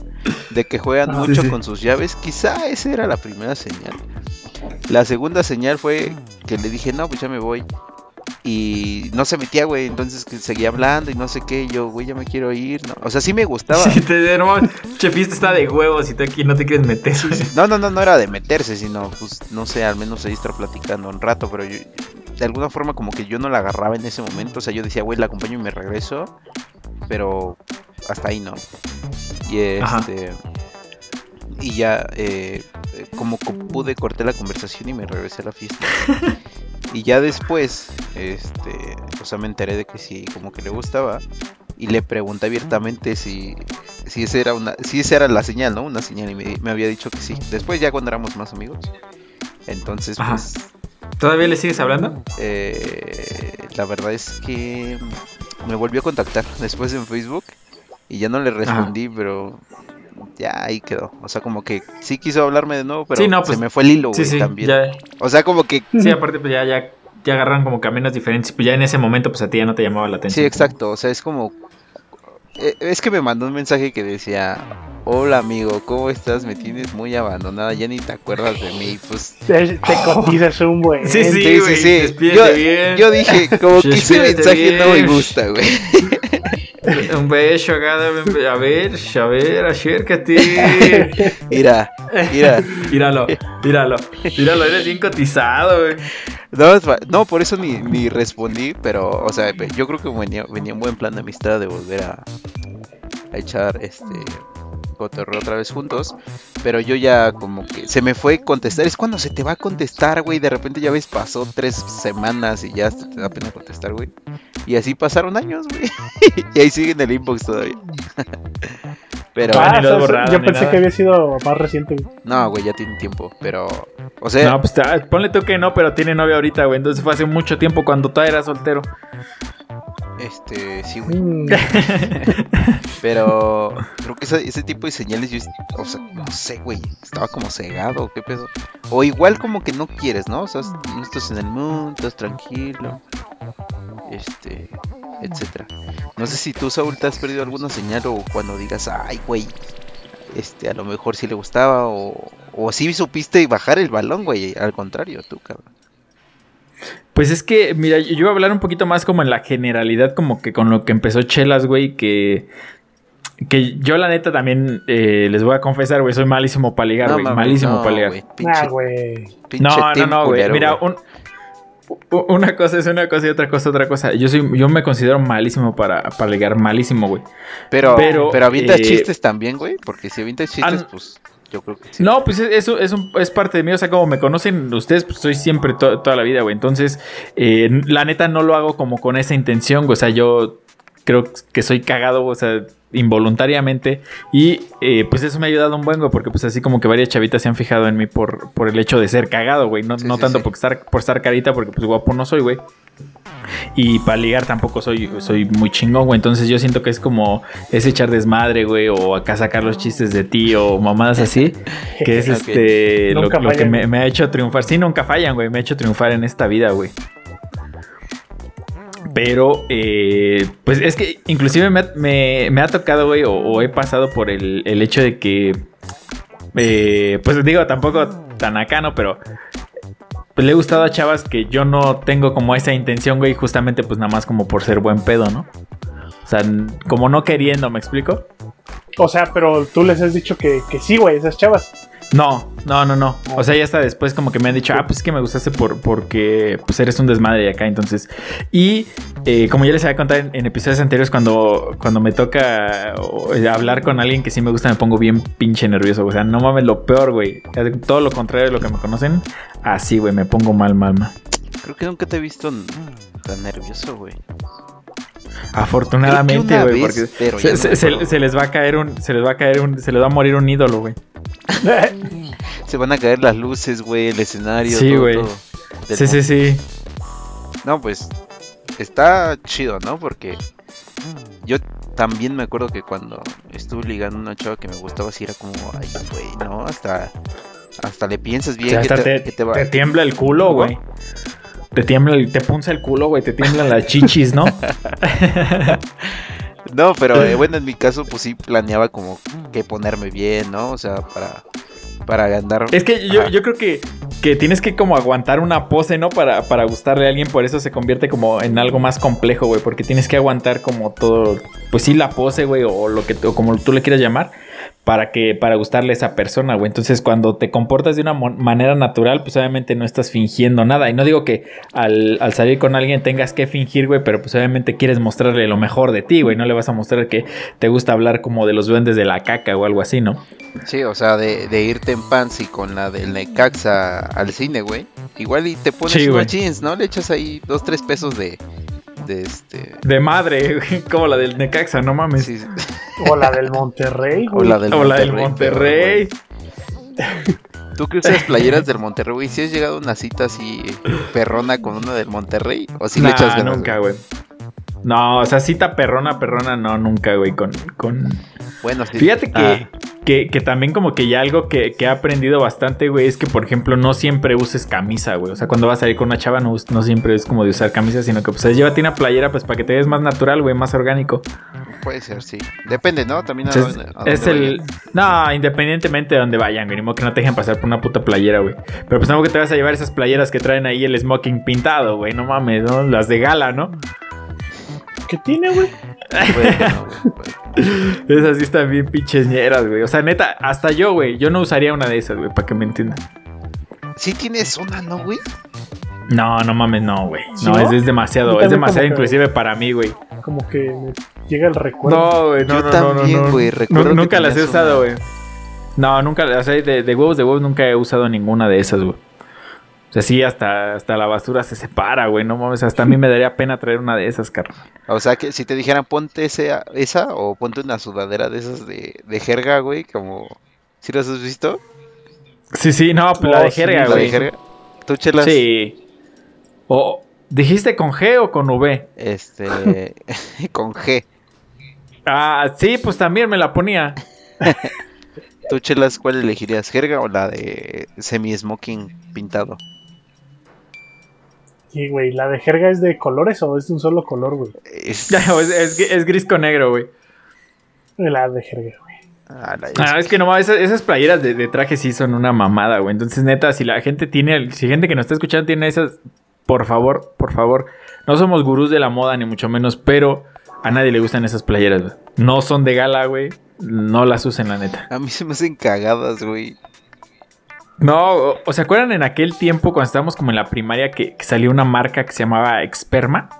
de que juegan Ah, mucho sí. con sus llaves, quizá esa era la primera señal. La segunda señal fue que le dije, no, pues ya me voy. Y no se metía, güey, entonces que seguía hablando y no sé qué, yo, güey, ya me quiero ir, ¿no? O sea, sí me gustaba. Sí, te, no, che, fiesta está de huevos y tú aquí no te quieres meter. No, no, no, no era de meterse, sino, pues, no sé, al menos ahí estar platicando un rato, pero yo, de alguna forma como que yo no la agarraba en ese momento, o sea, yo decía, güey, la acompaño y me regreso, pero hasta ahí no. Y Ajá. este... Y ya, eh, como co- pude, corté la conversación y me regresé a la fiesta. y ya después, este, o sea, me enteré de que sí, como que le gustaba. Y le pregunté abiertamente si, si esa era una, si esa era la señal, ¿no? Una señal y me, me había dicho que sí. Después ya cuando éramos más amigos. Entonces, Ajá. pues, ¿Todavía le sigues hablando? eh, la verdad es que me volvió a contactar después en Facebook y ya no le respondí, pero ya ahí quedó. O sea, como que sí quiso hablarme de nuevo, pero Sí, no, se pues, me fue el hilo, Sí, güey, sí. también. Ya, O sea, como que sí, aparte, pues ya, ya, ya agarran como caminos diferentes. Pues ya en ese momento, pues a ti ya no te llamaba la atención. Sí, exacto. O sea, es como. Eh, Es que me mandó un mensaje que decía: Hola amigo, ¿cómo estás? Me tienes muy abandonada, ya ni te acuerdas de mí. Pues. Te, te cotizas un buen. Sí, sí, Sí, Yo, bien. yo dije, como que ese mensaje no me gusta, güey. Un beso, Agada. A ver, a ver, acércate. Mira, mira. Míralo, míralo. Míralo, eres bien cotizado, güey. No, no, por eso ni, ni respondí, pero, o sea, yo creo que venía, venía un buen plan de amistad de volver a, a echar este cotorreo otra vez juntos, pero yo ya como que se me fue contestar, es cuando se te va a contestar, güey, de repente ya ves, pasó tres semanas y ya te da pena contestar, güey, y así pasaron años, güey, y ahí sigue en el inbox todavía. pero, Ah, Ah, o sea, yo pensé nada. que había sido más reciente. güey. no, güey, ya tiene tiempo, pero, o sea, No, pues ta- ponle tú que no, pero tiene novia ahorita, güey. Entonces fue hace mucho tiempo cuando todavía era soltero. Este, sí, güey. Mm, Pero creo que ese, ese tipo de señales, yo, o sea, no sé, güey, estaba como cegado, qué pedo. O igual como que no quieres, ¿no? O sea, no estás en el mundo, estás tranquilo, este, etcétera. No sé si tú, Saúl, te has perdido alguna señal o cuando digas, ay, güey, este, a lo mejor sí le gustaba o, o sí supiste bajar el balón, güey, al contrario, tú, cabrón. Pues es que, mira, yo iba a hablar un poquito más como en la generalidad, como que con lo que empezó Chelas, güey, que. Que yo, la neta, también eh, les voy a confesar, güey, soy malísimo para ligar, güey. malísimo no, para ligar. pinche, ah, güey. pinche No, no, team no, güey. Mira, un- una cosa es una cosa y otra cosa otra cosa. Yo soy, yo me considero malísimo para, para ligar, malísimo, güey. Pero, pero, pero, avientas eh, chistes también, güey, porque si avientas chistes, an- pues yo creo que sí. No, pues es- eso es, un- es parte de mí. O sea, como me conocen ustedes, pues soy siempre to- toda la vida, güey. Entonces, eh, la neta no lo hago como con esa intención, güey. O sea, yo creo que soy cagado, o sea, involuntariamente. Y eh, pues eso me ha ayudado un buen, güey, porque pues así como que varias chavitas se han fijado en mí por, por el hecho de ser cagado, güey. No, Sí, no sí, tanto sí. Por, estar, por estar carita, porque pues guapo no soy, güey. Y para ligar tampoco soy, soy muy chingón, güey. Entonces yo siento que es como es echar desmadre, güey, o acá sacar los chistes de ti o mamadas así. Que es este lo, que me, me ha hecho triunfar. Sí, nunca fallan, güey. Me ha hecho triunfar en esta vida, güey. Pero, eh, pues es que inclusive me, ha- me- me ha tocado, güey, o, o he pasado por el, el hecho de que, eh, pues digo, tampoco tan acá, ¿no? Pero pues, le he gustado a chavas que yo no tengo como esa intención, güey, justamente pues nada más como por ser buen pedo, ¿no? O sea, como no queriendo, ¿me explico? O sea, pero tú les has dicho que, que sí, güey, esas chavas. No, no, no, no. O sea, ya hasta después como que me han dicho, ah, pues es que me gustaste por, porque pues eres un desmadre de acá, entonces. Y eh, como ya les había contado en, en episodios anteriores, cuando, cuando me toca eh, hablar con alguien que sí me gusta, me pongo bien pinche nervioso. O sea, no mames, lo peor, güey. Todo lo contrario de lo que me conocen. Así, güey, me pongo mal, mal, mal. Creo que nunca te he visto tan nervioso, güey. Afortunadamente, güey, porque pero se, se- les va a caer un, se les va a caer un, se les va a morir un ídolo, güey. Se van a caer las luces, güey, el escenario, Sí, güey. Sí, sí, sí. No, pues está chido, ¿no? Porque yo también me acuerdo que cuando estuve ligando a una chava que me gustaba así era como, ay, güey, ¿no? Hasta, hasta le piensas O bien sea, que hasta te, te, que te va... te tiembla el culo, güey. Te tiembla, te punza el culo, güey. Te tiemblan las chichis, ¿no? No, pero eh, bueno, en mi caso pues sí planeaba como que ponerme bien, ¿no? O sea, para, para andar... Es que yo, yo creo que, que tienes que como aguantar una pose, ¿no? Para, para gustarle a alguien, por eso se convierte como en algo más complejo, güey. Porque tienes que aguantar como todo, pues sí, la pose, güey, o lo que o como tú le quieras llamar, para que, para gustarle a esa persona, güey. Entonces, cuando te comportas de una manera natural, pues obviamente no estás fingiendo nada. Y no digo que al, al salir con alguien tengas que fingir, güey, pero pues obviamente quieres mostrarle lo mejor de ti, güey. No le vas a mostrar que te gusta hablar como de los duendes de la caca o algo así, ¿no? Sí, o sea, de, de irte en pants y con la del Necaxa al cine, güey. Igual y te pones Sí, unos jeans, ¿no? Le echas ahí dos, tres pesos de... De este... De madre, como la del Necaxa, no mames. sí, O la del Monterrey, o güey. la del o la del Monterrey. Monterrey. pero, güey, ¿Tú que las playeras del Monterrey, güey? ¿Si has llegado a una cita así perrona con una del Monterrey? ¿O si le Nah, echas ganas? nunca, güey. No, o sea, cita perrona, perrona, no, nunca, güey. Con, con... Bueno, sí. Fíjate que, Ah, que, que también como que ya algo que, que he aprendido bastante, güey, es que, por ejemplo, no siempre uses camisa, güey. O sea, cuando vas a salir con una chava, no, no siempre es como de usar camisa, sino que, pues, llévate una playera, pues, para que te veas más natural, güey, más orgánico. puede ser, sí. Depende, ¿no? También a dónde- a es dónde el... vayan. No, independientemente de donde vayan, güey. Ni modo que no te dejen pasar por una puta playera, güey. Pero pues tampoco te vas a llevar esas playeras que traen ahí el smoking pintado, güey. No mames, ¿no? Las de gala, ¿no? ¿Qué tiene, güey? Puede que no, güey, puede. Esas sí están bien pinches ñeras, güey. O sea, neta, hasta yo, güey. Yo no usaría una de esas, güey, para que me entiendan. Sí tienes una, ¿no, güey? No, no mames, no, güey. ¿Sí, No, no? es, es demasiado. Es demasiado que- inclusive para mí, güey. Como que me llega el recuerdo. No, güey, no, Yo no, no, no, también, no. güey, recuerdo Nu- que Nunca las he usado, una. güey. No, nunca, o sea, de, de huevos de huevos nunca he usado ninguna de esas, güey. O sea, sí, hasta, hasta la basura se separa, güey. No mames, hasta a mí me daría pena traer una de esas, carnal. O sea, que si te dijeran ponte ese, esa o ponte una sudadera de esas de, de jerga, güey, como... ¿Sí las has visto? Sí, sí, no, pues la Oh, de sí, jerga, La de güey. jerga. ¿Tú chelas? Sí. O, ¿dijiste con G o con V? Este... con G. Ah, sí, pues también me la ponía. ¿Tú chelas cuál elegirías? ¿Jerga o la de semi-smoking pintado? Sí, güey, ¿la de jerga es de colores o es de un solo color, güey? Es... es, es- es gris con negro, güey. La de jerga, güey. Ah, la- Ah, es que no, esas, esas playeras de, de traje sí son una mamada, güey. Entonces, neta, si la gente tiene, si gente que nos está escuchando tiene esas, por favor, por favor. No somos gurús de la moda, ni mucho menos, pero a nadie le gustan esas playeras, güey. No son de gala, güey. No las usen, la neta. A mí se me hacen cagadas, güey. No, o, se acuerdan en aquel tiempo cuando estábamos como en la primaria que, que salió una marca que se llamaba Experma?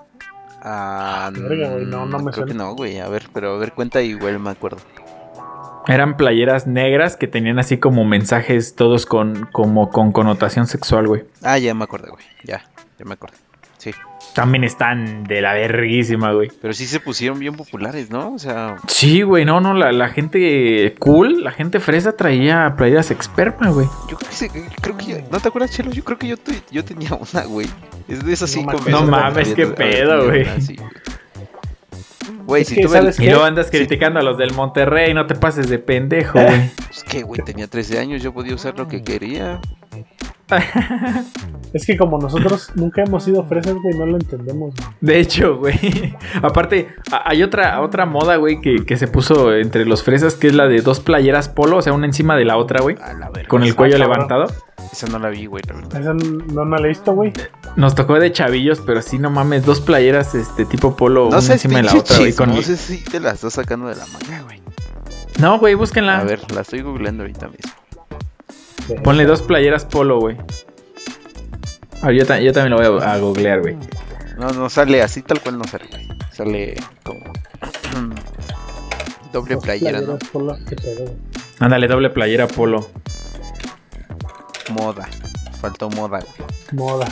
Ah, Verga, güey, no, no me creo que suena. no, güey. A ver, pero a ver, cuenta igual me acuerdo. Eran playeras negras que tenían así como mensajes todos con, como con connotación sexual, güey. Ah, ya me acordé, güey. Ya, ya me acordé. Sí. También están de la verguísima, güey. Pero sí se pusieron bien populares, ¿no? O sea, Sí, güey, no, no, la, la gente cool, la gente fresa traía playeras experma, güey. yo creo que, se- creo que ya- ¿No te acuerdas, Chelo? Yo creo que yo, yo tenía una, güey. Es de esas No cinco meses. No mames, qué pedo, güey. Güey, Es si que, tú me... ¿sabes Y luego andas Sí. criticando a los del Monterrey, no te pases de pendejo, güey. Pues que, güey, tenía 13 años, yo podía usar lo que quería. Es que como nosotros nunca hemos sido fresas, güey, no lo entendemos. güey. De hecho, güey. Aparte, hay otra, otra moda, güey, que, que se puso entre los fresas, que es la de dos playeras polo, o sea, una encima de la otra, güey. A la verga. Con el Ah, cuello cabrón. levantado. Esa no la vi, güey, la verdad. Esa no, no la he visto, güey. Nos tocó de chavillos, pero sí, no mames, dos playeras, este, tipo polo, No una sé, encima de la otra, güey. Con... No sé si te la estás sacando de la manga, güey. No, güey, búsquenla. A ver, la estoy googleando ahorita mismo. Ponle dos playeras polo, güey. Ah, yo, ta- yo también lo voy a, a googlear, güey. No, no sale así tal cual no sale, güey. Sale como doble playera, ¿no? polo. Ándale, doble playera polo. Moda. Faltó moda, güey. Moda.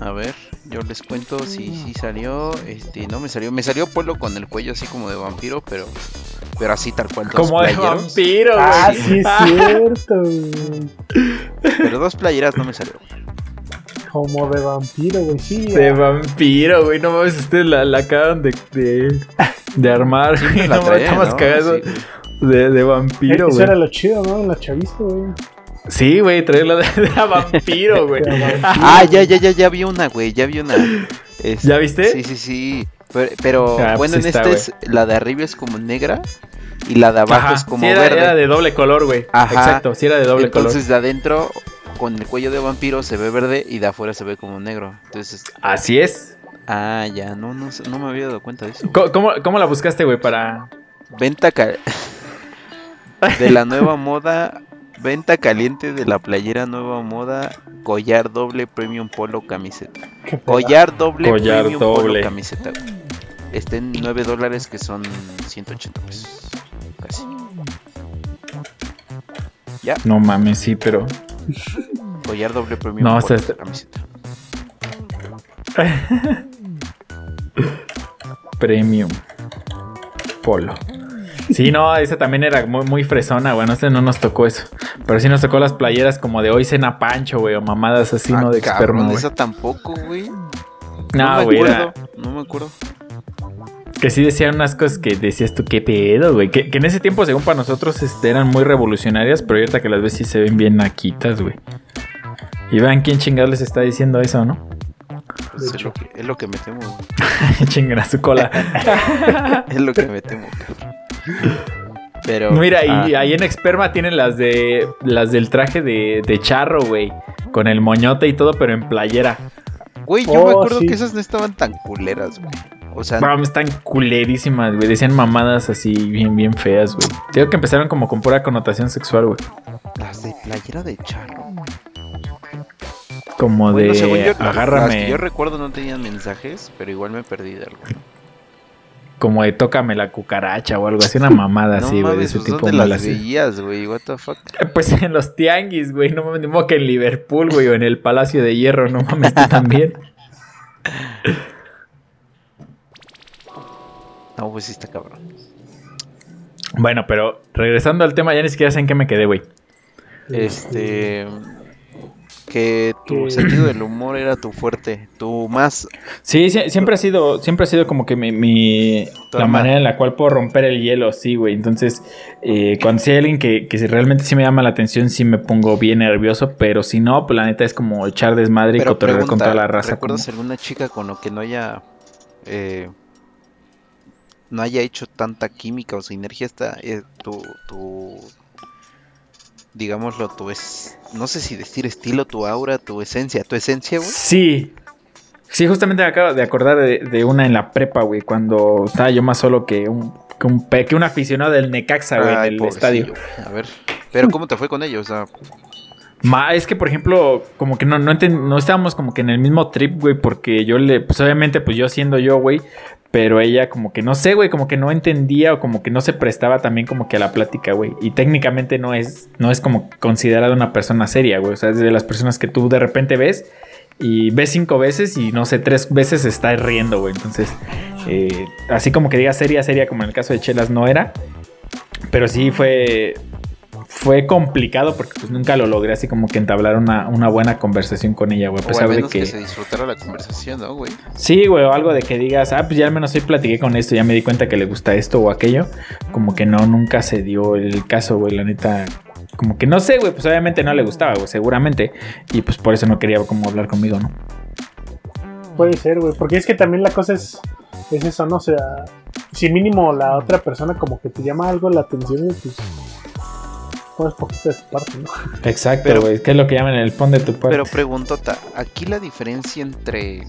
A ver, yo les cuento si sí salió. Este, no me salió. Me salió polo con el cuello así como de vampiro, pero. Pero así tal cual. Dos Como de vampiro, güey. Ah, sí es cierto, güey. Pero dos playeras no me salió. Como de vampiro, güey. Sí, De ah, vampiro, güey. No mames, ustedes la, la acaban de, de, de armar. güey. La No mames, ¿no? cagados Sí, de, de vampiro, eso güey. era lo chido, ¿no? La chaviza, güey. Sí, güey, traerla de, de vampiro, güey. Ah, ya, ya, ya, ya vi una, güey. Ya vi una. ¿Ya viste? Sí, sí, sí. Pero, pero, Ah, pues bueno, sí en esta es. La de arriba es como negra. Y la de abajo Ajá, es como sí, era, verde. era de doble color, güey. Ajá. Exacto, sí era de doble Entonces de adentro, con el cuello de vampiro, se ve verde. Y de afuera se ve como negro. Entonces. color. Así es. Ah, ya. No, no, sé, no me había dado cuenta de eso. ¿Cómo, cómo, cómo la buscaste, güey, para...? Venta ca- de la nueva moda. Venta caliente de la playera nueva moda. Collar doble premium polo camiseta. Collar doble Collar premium doble. polo camiseta. güey. Está en 9 dólares que son 180 pesos. Casi. No mames, sí, pero... Collar doble premium No, polo está- está- camiseta. Premium. Polo. Sí, no, esa también era muy, muy fresona, güey. No sé, no nos tocó eso. Pero sí nos tocó las playeras como de hoy cena pancho, güey. O mamadas así, Ah, ¿no? De experno, güey. esa tampoco, güey. No, me güey. acuerdo. era- No me acuerdo. Que sí decían unas cosas que decías tú, qué pedo, güey. Que, que en ese tiempo, según para nosotros, este, eran muy revolucionarias, pero ahorita que las ves sí se ven bien naquitas, güey. Y vean quién chingados les está diciendo eso, ¿no? Pues es, lo que, es lo que me temo. Chingan a su cola. Es lo que me temo, cabrón. Pero. Mira, y ah, ahí en Experma tienen las de las del traje de, de charro, güey. Con el moñote y todo, pero en playera. Güey, yo me Oh, acuerdo sí. que esas no estaban tan culeras, güey. O sea, Bro, están culerísimas, güey. Decían mamadas así bien, bien feas, güey. Digo que empezaron como con pura connotación sexual, güey. las de playera de charro. Como Bueno, de según yo, las agárrame. que yo recuerdo no tenían mensajes, pero igual me perdí de algo. Como de tócame la cucaracha o algo así, una mamada no así, güey, de ese pues, tipo ¿dónde las las- veías, güey? What the fuck? Pues en los tianguis, güey, no mames, ni modo que en Liverpool, güey, o en el Palacio de Hierro, no mames, tú también. No, pues sí está cabrón. Bueno, pero regresando al tema, ya ni siquiera sé en qué me quedé, güey. Este. Que tu sentido del humor era tu fuerte. Tu más. Sí, sí, siempre ha sido, siempre ha sido como que mi, la manera en la cual puedo romper el hielo, sí, güey. Entonces, eh, cuando si hay alguien que, que si realmente sí me llama la atención, sí me pongo bien nervioso, pero si no, pues la neta es como echar desmadre y cotorrear con pregunta, toda la raza. ¿recuerdas como- alguna chica con lo que no haya. eh, no haya hecho tanta química o sinergia esta eh, tu, tu digámoslo tu es no sé si decir estilo tu aura tu esencia tu esencia güey Sí. Sí, justamente me acabo de acordar de, de una en la prepa, güey, cuando estaba yo más solo que un, que un, que un aficionado del Necaxa, güey, Ay, en el estadio. a ver pero cómo te fue con ellos o sea Ma, es que, por ejemplo, como que no, no, enten- no estábamos como que en el mismo trip, güey, porque yo le, pues obviamente, pues yo siendo yo, güey, pero ella como que no sé, güey, como que no entendía o como que no se prestaba también como que a la plática, güey. Y técnicamente no es, no es como considerada una persona seria, güey. O sea, es de las personas que tú de repente ves y ves cinco veces y no sé, tres veces está riendo, güey. Entonces, eh, así como que diga seria, seria, como en el caso de Chelas no era. Pero sí fue, fue complicado porque pues nunca lo logré así como que entablar una, una buena conversación con ella, güey. A o al pesar de menos que... que... se disfrutara la conversación no güey Sí, güey, o algo de que digas, ah, pues ya al menos hoy platiqué con esto, ya me di cuenta que le gusta esto o aquello. Como que no, nunca se dio el caso, güey, la neta. Como que no sé, güey, pues obviamente no le gustaba, güey, seguramente. Y pues por eso no quería como hablar conmigo, ¿no? Puede ser, güey. Porque es que también la cosa es, es eso, ¿no? O sea, si mínimo la otra persona como que te llama algo la atención, pues pones poquito de tu parte, ¿no? Exacto, güey. ¿Qué es lo que llaman el pon de tu parte? pero preguntota aquí la diferencia entre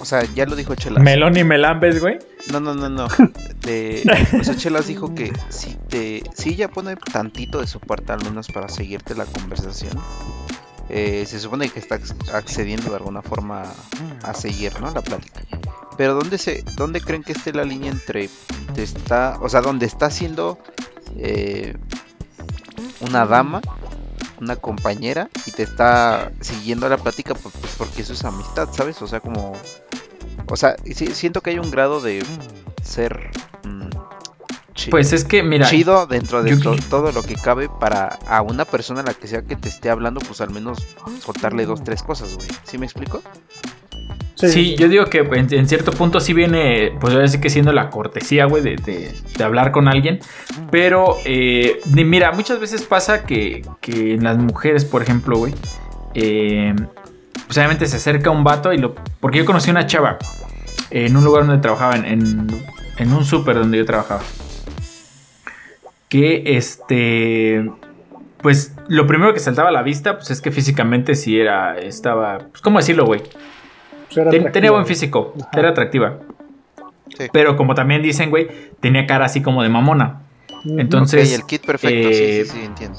o sea, ya lo dijo Chelas. Melón y melambes, güey. No, no, no, no. De, o sea, Chelas dijo que si te, si ella pone tantito de su parte al menos para seguirte la conversación, eh, se supone que está accediendo de alguna forma a seguir, ¿no? La plática. Pero ¿dónde se, dónde creen que esté la línea entre te está, o sea, dónde está siendo eh, una dama, una compañera y te está siguiendo la plática pues, pues, porque eso es amistad, ¿sabes? O sea, como, o sea, siento que hay un grado de ser mm, pues es que, mira. Chido dentro de todo lo que cabe para a una persona a la que sea que te esté hablando, pues al menos soltarle dos, tres cosas, güey. ¿Sí me explico? Sí, yo digo que en, cierto punto sí viene, pues ahora sí que siendo la cortesía, güey, de, hablar con alguien. Pero, eh, mira, muchas veces pasa que, que en las mujeres, por ejemplo, güey, eh, pues obviamente se acerca un vato y lo... Porque yo conocí una chava en un lugar donde trabajaba, en, en un súper donde yo trabajaba. Que este pues lo primero que saltaba a la vista pues es que físicamente sí era estaba pues cómo decirlo güey pues tenía buen físico era atractiva. Pero como también dicen güey tenía cara así como de mamona. Entonces el kit perfecto sí, sí, sí, entiendo.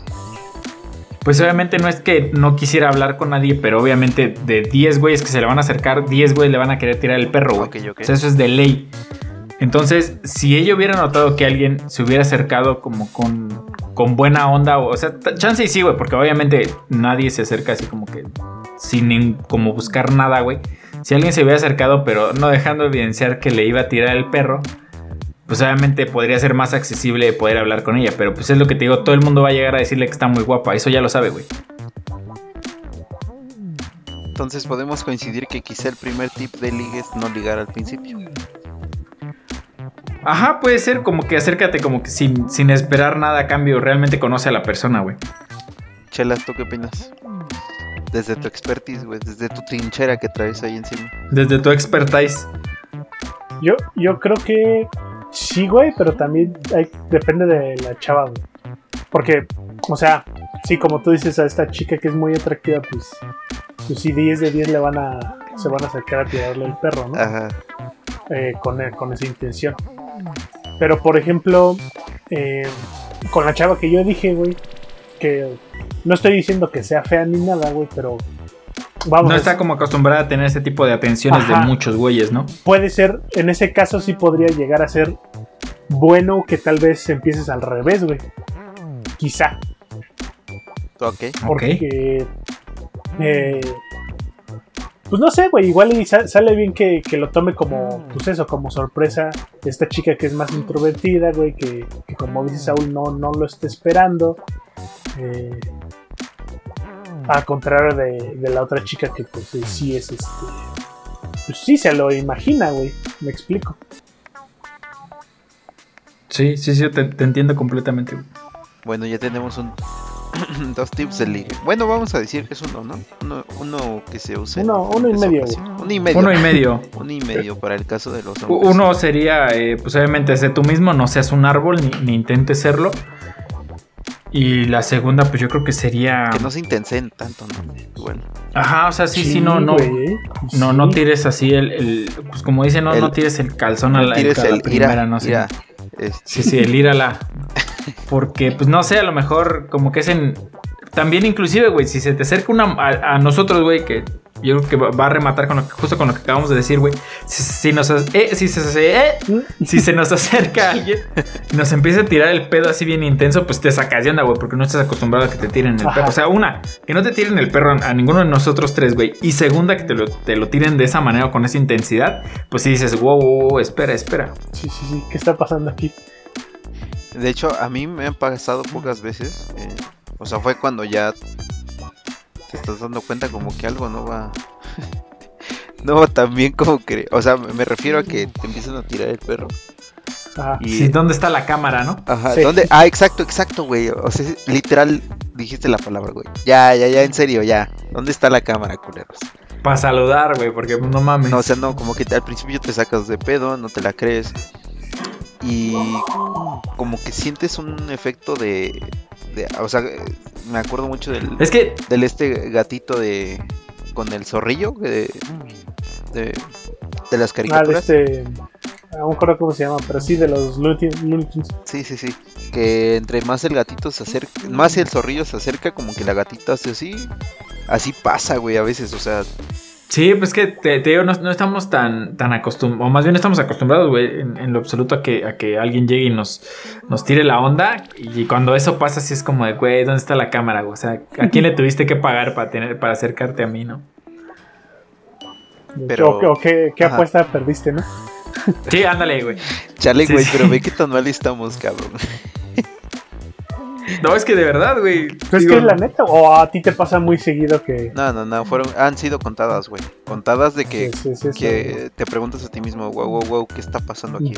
pues obviamente no es que no quisiera hablar con nadie, pero obviamente de 10 güeyes que se le van a acercar, 10 güeyes le van a querer tirar el perro, güey. O sea, eso es de ley. Entonces, si ella hubiera notado que alguien se hubiera acercado como con, con buena onda, o, sea, chance y sí, güey, porque obviamente nadie se acerca así como que sin como buscar nada, güey. Si alguien se hubiera acercado, pero no dejando evidenciar que le iba a tirar el perro, pues obviamente podría ser más accesible poder hablar con ella. Pero pues es lo que te digo, todo el mundo va a llegar a decirle que está muy guapa, eso ya lo sabe, güey. Entonces podemos coincidir que quizá el primer tip de ligue es no ligar al principio. Ajá, puede ser como que acércate como que sin, sin esperar nada a cambio. Realmente conoce a la persona, güey. Chelas, ¿tú qué opinas? Desde tu expertise, güey. Desde tu trinchera que traes ahí encima. Desde tu expertise. Yo, yo creo que sí, güey, pero también depende de la chava, güey. Porque, o sea, sí, como tú dices a esta chica que es muy atractiva, pues, pues sí, 10 de 10 le van a, se van a acercar a tirarle el perro, ¿no? Ajá. Eh, con, con esa intención. Pero por ejemplo, eh, con la chava que yo dije, güey, que no estoy diciendo que sea fea ni nada, güey, pero vamos. No está como acostumbrada a tener ese tipo de atenciones de muchos güeyes, ¿no? Puede ser, en ese caso sí podría llegar a ser bueno que tal vez empieces al revés, güey. Quizá. Ok. Porque eh, pues no sé, güey, igual y sale bien que, lo tome como, pues eso, como sorpresa. Esta chica que es más introvertida, güey, que, como dice Saúl, no, no lo esté esperando. Eh, a contrario de, la otra chica que pues sí es este. Pues sí se lo imagina, güey. Me explico. Sí, sí, sí, te, te entiendo completamente. Bueno, ya tenemos un dos tips de ligue. Bueno, vamos a decir que es uno, ¿no? Uno, que se use. Uno, uno, y medio. uno y medio. Uno y medio. uno y medio para el caso de los hombres. Uno sería, eh, pues obviamente, sé tú mismo, no seas un árbol ni, ni intentes serlo. Y la segunda, pues yo creo que sería. Que no se intensen tanto, ¿no? Bueno. Ajá, o sea, sí, sí, no, no. No, no tires así el, Pues como dice, no, no tires el calzón a la, tires el, primera, no sé. Este. Sí, sí, el ir a la. Porque, pues no sé, a lo mejor como que es en... También inclusive, güey, si se te acerca una, a, nosotros, güey, que yo creo que va a rematar con justo con lo que acabamos de decir, güey. Si, nos, eh, si, se, eh, si se nos acerca alguien y nos empieza a tirar el pedo así bien intenso, pues te sacas de onda, güey, porque no estás acostumbrado a que te tiren el perro. O sea, una, que no te tiren el perro a, ninguno de nosotros tres, güey. Y segunda, que te lo, te lo tiren de esa manera o con esa intensidad, pues si dices, wow, wow, wow, espera, espera. Sí, sí, sí, ¿qué está pasando aquí? De hecho, a mí me han pasado pocas veces. Eh, o sea, fue cuando ya te estás dando cuenta como que algo no va. no va tan bien como que. O sea, me refiero a que te empiezan a tirar el perro. Y, sí, ¿dónde está la cámara, no? Ajá, ¿dónde? Ah, exacto, exacto, güey. O sea, literal dijiste la palabra, güey. Ya, ya, ya, en serio, ya. ¿Dónde está la cámara, culeros? Para saludar, güey, porque no mames. No, o sea, no, como que al principio te sacas de pedo, no te la crees y como que sientes un efecto de, o sea, me acuerdo mucho del es que del este gatito de con el zorrillo de, de las Ah, de caricaturas. este. No me acuerdo cómo se llama, pero sí, de los Looney Looney Tunes. Sí, sí, sí. Que entre más el gatito se acerca, más el zorrillo se acerca, como que la gatita hace así. Así pasa, güey, a veces, o sea, Sí, pues que te, te digo, no, no estamos tan, tan acostumbrados, o más bien estamos acostumbrados, güey, en, en lo absoluto a que, a que alguien llegue y nos, nos tire la onda. Y cuando eso pasa, sí es como de, güey, ¿dónde está la cámara? güey? O sea, ¿a quién le tuviste que pagar para, tener, para acercarte a mí, no? Pero- O, o qué, apuesta perdiste, ¿no? Sí, ándale, güey. chale, Sí, güey, sí. pero ve qué tan mal estamos, cabrón. No, es que de verdad, güey. ¿Pero es digo, que es la neta? ¿O a ti te pasa muy seguido que.? No, no, no, fueron, han sido contadas, güey. Contadas de que, Sí, sí, sí, sí. que te preguntas a ti mismo, wow, wow, wow, ¿qué está pasando aquí?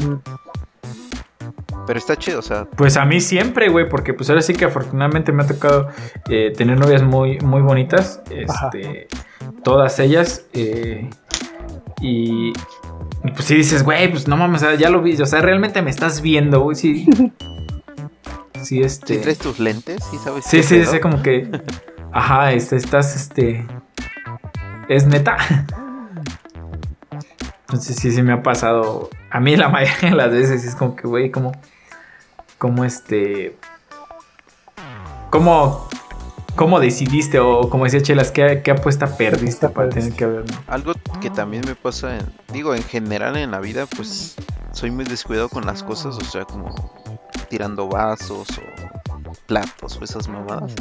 Pero está chido, o sea, Pues a mí siempre, güey, porque pues ahora sí que afortunadamente me ha tocado eh, tener novias muy, muy bonitas. Ajá. Este, todas ellas. eh, y, y, pues sí dices, güey, pues no mames, o sea, ya lo vi. O sea, realmente me estás viendo, güey. Sí. Sí, este. si traes tus lentes, sí sabes. Sí, sí, sí, como que. Ajá, este, estás, este. Es neta. Entonces sí, sí me ha pasado. A mí la mayoría de las veces es como que, güey, como. Como este. ¿Cómo. ¿Cómo decidiste? O como decía Chelas, ¿qué, qué apuesta perdiste para tener que ver? no? Algo que también me pasa, en- digo, en general en la vida, pues soy muy descuidado con las cosas, o sea, como tirando vasos o platos o esas mamadas.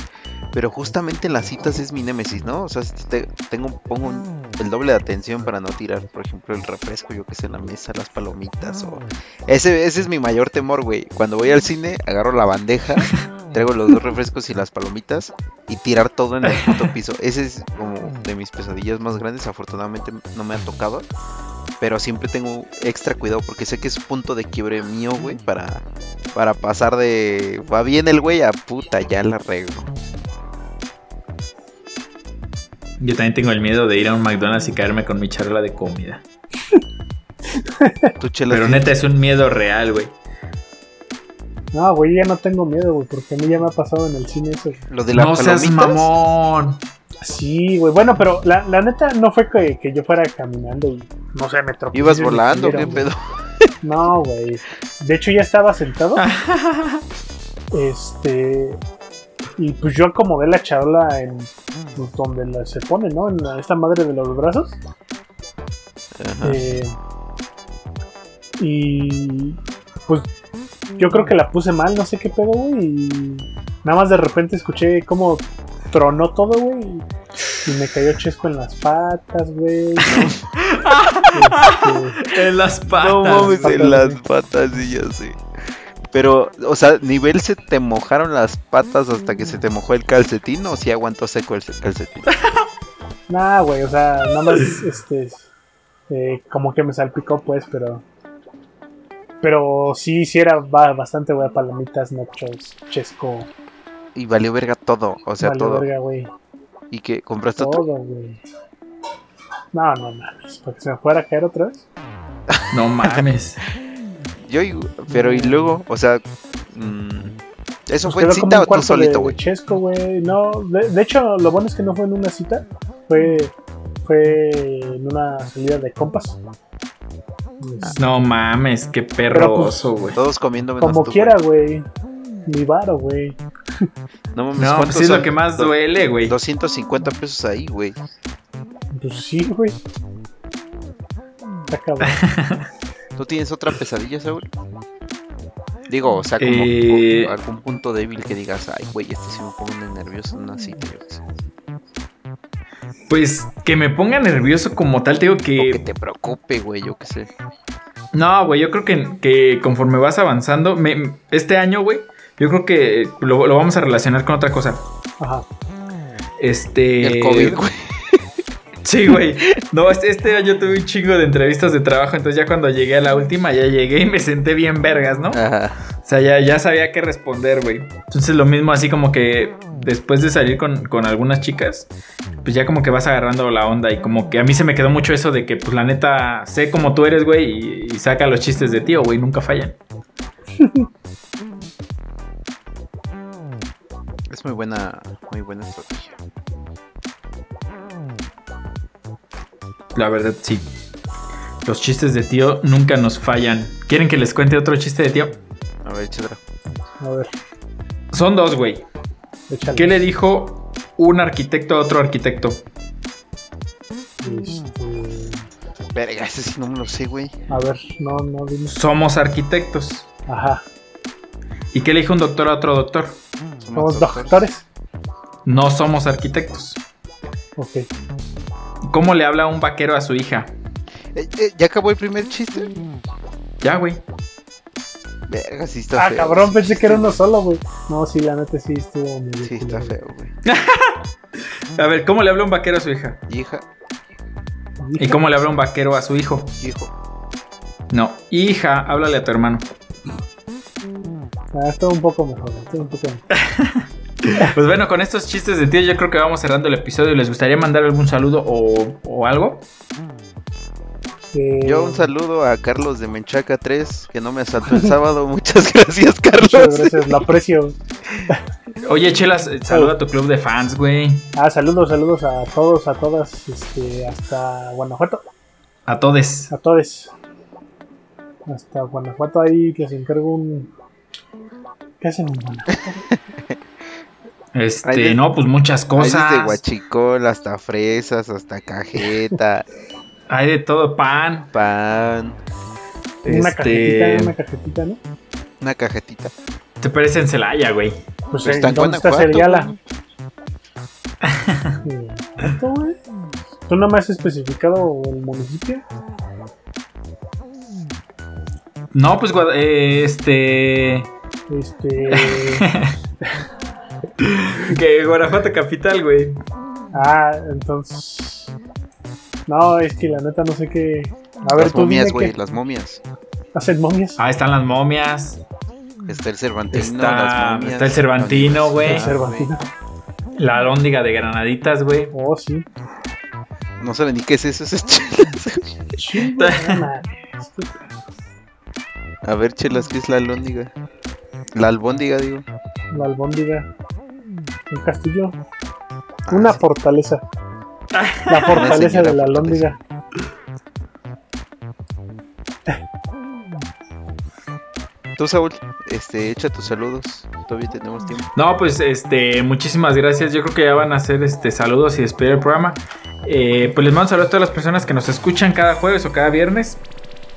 Pero justamente en las citas es mi némesis, ¿no? O sea, te- tengo, pongo un- el doble de atención para no tirar, por ejemplo, el refresco, yo que sé, en la mesa, las palomitas o... Ese, ese es mi mayor temor, güey. Cuando voy al cine, agarro la bandeja, traigo los dos refrescos y las palomitas y tirar todo en el puto piso. Ese es como de mis pesadillas más grandes. Afortunadamente no me ha tocado. Pero siempre tengo extra cuidado porque sé que es punto de quiebre mío, güey. Para, para pasar de va bien el güey a puta, ya la rego. Yo también tengo el miedo de ir a un McDonald's y caerme con mi charla de comida. Pero neta, es un miedo real, güey. No, güey, ya no tengo miedo, güey, porque a mí ya me ha pasado en el cine eso. lo de las No seas mamón. Sí, güey, bueno, pero la, la neta no fue que, que yo fuera caminando y no sé, me tropecé. Ibas volando, qué pedo. No, güey. De hecho, ya estaba sentado. este. Y pues yo acomodé la charola en pues, donde la- se pone, ¿no? En la- esta madre de los brazos. Ajá. Eh, y pues yo creo que la puse mal, no sé qué pedo, güey. Y nada más de repente escuché cómo tronó todo, güey. Y, y me cayó chesco en las patas, güey. Este, En las patas. No mames, patas, en las patas, sí, ya sé. Pero, o sea, nivel se te mojaron las patas hasta que se te mojó el calcetín o si aguantó seco el calcetín. Nah, güey, o sea, nada más, este, eh, como que me salpicó, pues, pero, pero sí, sí era ba- bastante, güey, palomitas, nachos, chesco, Y valió verga todo, o sea, valió todo. verga, güey, ¿Y que compraste otro? todo, güey. No, no mames, para que se me fuera a caer otra vez. No mames. Yo, pero y luego, o sea, mm, ¿eso Pues fue en cita un o tú cuarto solito, güey? chesco, güey, no, de, de hecho, lo bueno es que no fue en una cita, fue, fue en una salida de compas. No mames, qué Pero, perroso, güey. Todos comiendo menos Como tú, quiera, güey, mi varo, güey. No mames, No, ¿cuántos pues es son? lo que más duele, güey. 250 pesos ahí, güey. Pues sí, güey. Está cabrón. ¿Tú tienes otra pesadilla, Saúl? Digo, o sea, como Eh. algún punto débil que digas, ay, güey, este sí me pone nervioso en una cita. Pues que me ponga nervioso como tal, te digo O que que. te preocupe, güey, yo qué sé. No, güey, yo creo que, que conforme vas avanzando, me- este año, güey, yo creo que lo, lo vamos a relacionar con otra cosa. Ajá. Este. El COVID, güey. Sí, güey. No, este, este año tuve un chingo de entrevistas de trabajo, entonces ya cuando llegué a la última, ya llegué y me senté bien vergas, ¿no? Ajá. O sea, ya, ya sabía qué responder, güey. Entonces lo mismo así como que después de salir con, con algunas chicas, pues ya como que vas agarrando la onda y como que a mí se me quedó mucho eso de que pues la neta sé como tú eres, güey, y, y saca los chistes de tío, güey, nunca fallan. muy buena, muy buena estrategia. La verdad, sí. Los chistes de tío nunca nos fallan. ¿Quieren que les cuente otro chiste de tío? A ver, échatelo. A ver, Son dos, güey. échale. ¿Qué le dijo un arquitecto a otro arquitecto? Este, Verga, ese sí no me lo sé, güey. a ver, no, no, dime. Somos arquitectos. Ajá. ¿Y qué le dijo un doctor a otro doctor? Somos doctores. No somos arquitectos. Ok. ¿Cómo le habla un vaquero a su hija? Eh, eh, ¿Ya acabó el primer chiste? Ya, güey. Verga, sí está Ah, feo. cabrón, pensé que era uno solo, güey. No, sí, la neta sí estuvo muy Sí, está feo, güey. A ver, ¿cómo le habla un vaquero a su hija? Hija, ¿Y cómo le habla un vaquero a su hijo? hijo. No, hija, háblale a tu hermano. Ah, estuvo un poco mejor, estuvo un poco mejor. Pues bueno, con estos chistes de tío yo creo que vamos cerrando el episodio. ¿Les gustaría mandar algún saludo o, o algo? Yo un saludo a Carlos de Menchaca 3, que no me asaltó el sábado. Muchas gracias, Carlos. Muchas gracias, lo aprecio. Oye, Chelas, eh, saluda a tu club de fans, güey. Ah, saludos, saludos a todos, a todas, este, hasta Guanajuato, A todes. a todos. Hasta Guanajuato ahí les encargo un... ¿Qué hacen en Guanajuato? Este, de- no, pues muchas Hay desde cosas. guachicol hasta fresas, hasta cajeta, Hay de todo pan. pan, Una Este, cajetita, una cajetita, ¿no? una cajetita. Te parece en Celaya, güey. Pues Pues está en ¿dónde está Seriala? ¿Tú no me has especificado el municipio? No, pues eh, este. Este... que Guanajuato capital, güey. ah, entonces... No, es que la neta no sé qué... A ver, las tú momias, güey, qué... las momias. ¿Hacen momias? Ahí están las momias. Está el Cervantino, Está- las momias. está el Cervantino, güey. El Cervantino. La alóndiga de granaditas, güey. Oh, sí. No saben ni qué es eso, esas chelas. A ver, chelas, ¿qué es la albóndiga? La albóndiga, digo. La albóndiga. Un castillo. Ah, Una sí. fortaleza. La fortaleza de la fortaleza. albóndiga. Tú, Saúl, este, echa tus saludos. Todavía tenemos tiempo. No, pues este, muchísimas gracias. Yo creo que ya van a hacer este saludos y despedir el programa. Eh, pues les mando saludos a todas las personas que nos escuchan cada jueves o cada viernes.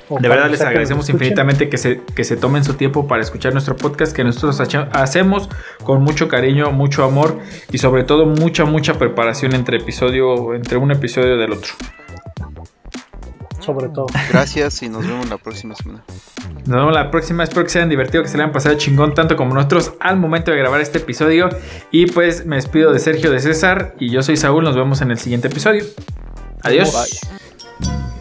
De verdad les que agradecemos infinitamente que se, que se tomen su tiempo para escuchar nuestro podcast que nosotros hacemos con mucho cariño, mucho amor y sobre todo mucha, mucha preparación entre episodio, entre un episodio del otro. Sobre todo. Gracias y nos vemos la próxima semana. Nos vemos la próxima, espero que se hayan divertido, que se le hayan pasado chingón tanto como nosotros al momento de grabar este episodio. Y pues me despido de Sergio de César y yo soy Saúl, nos vemos en el siguiente episodio. Adiós. Bye.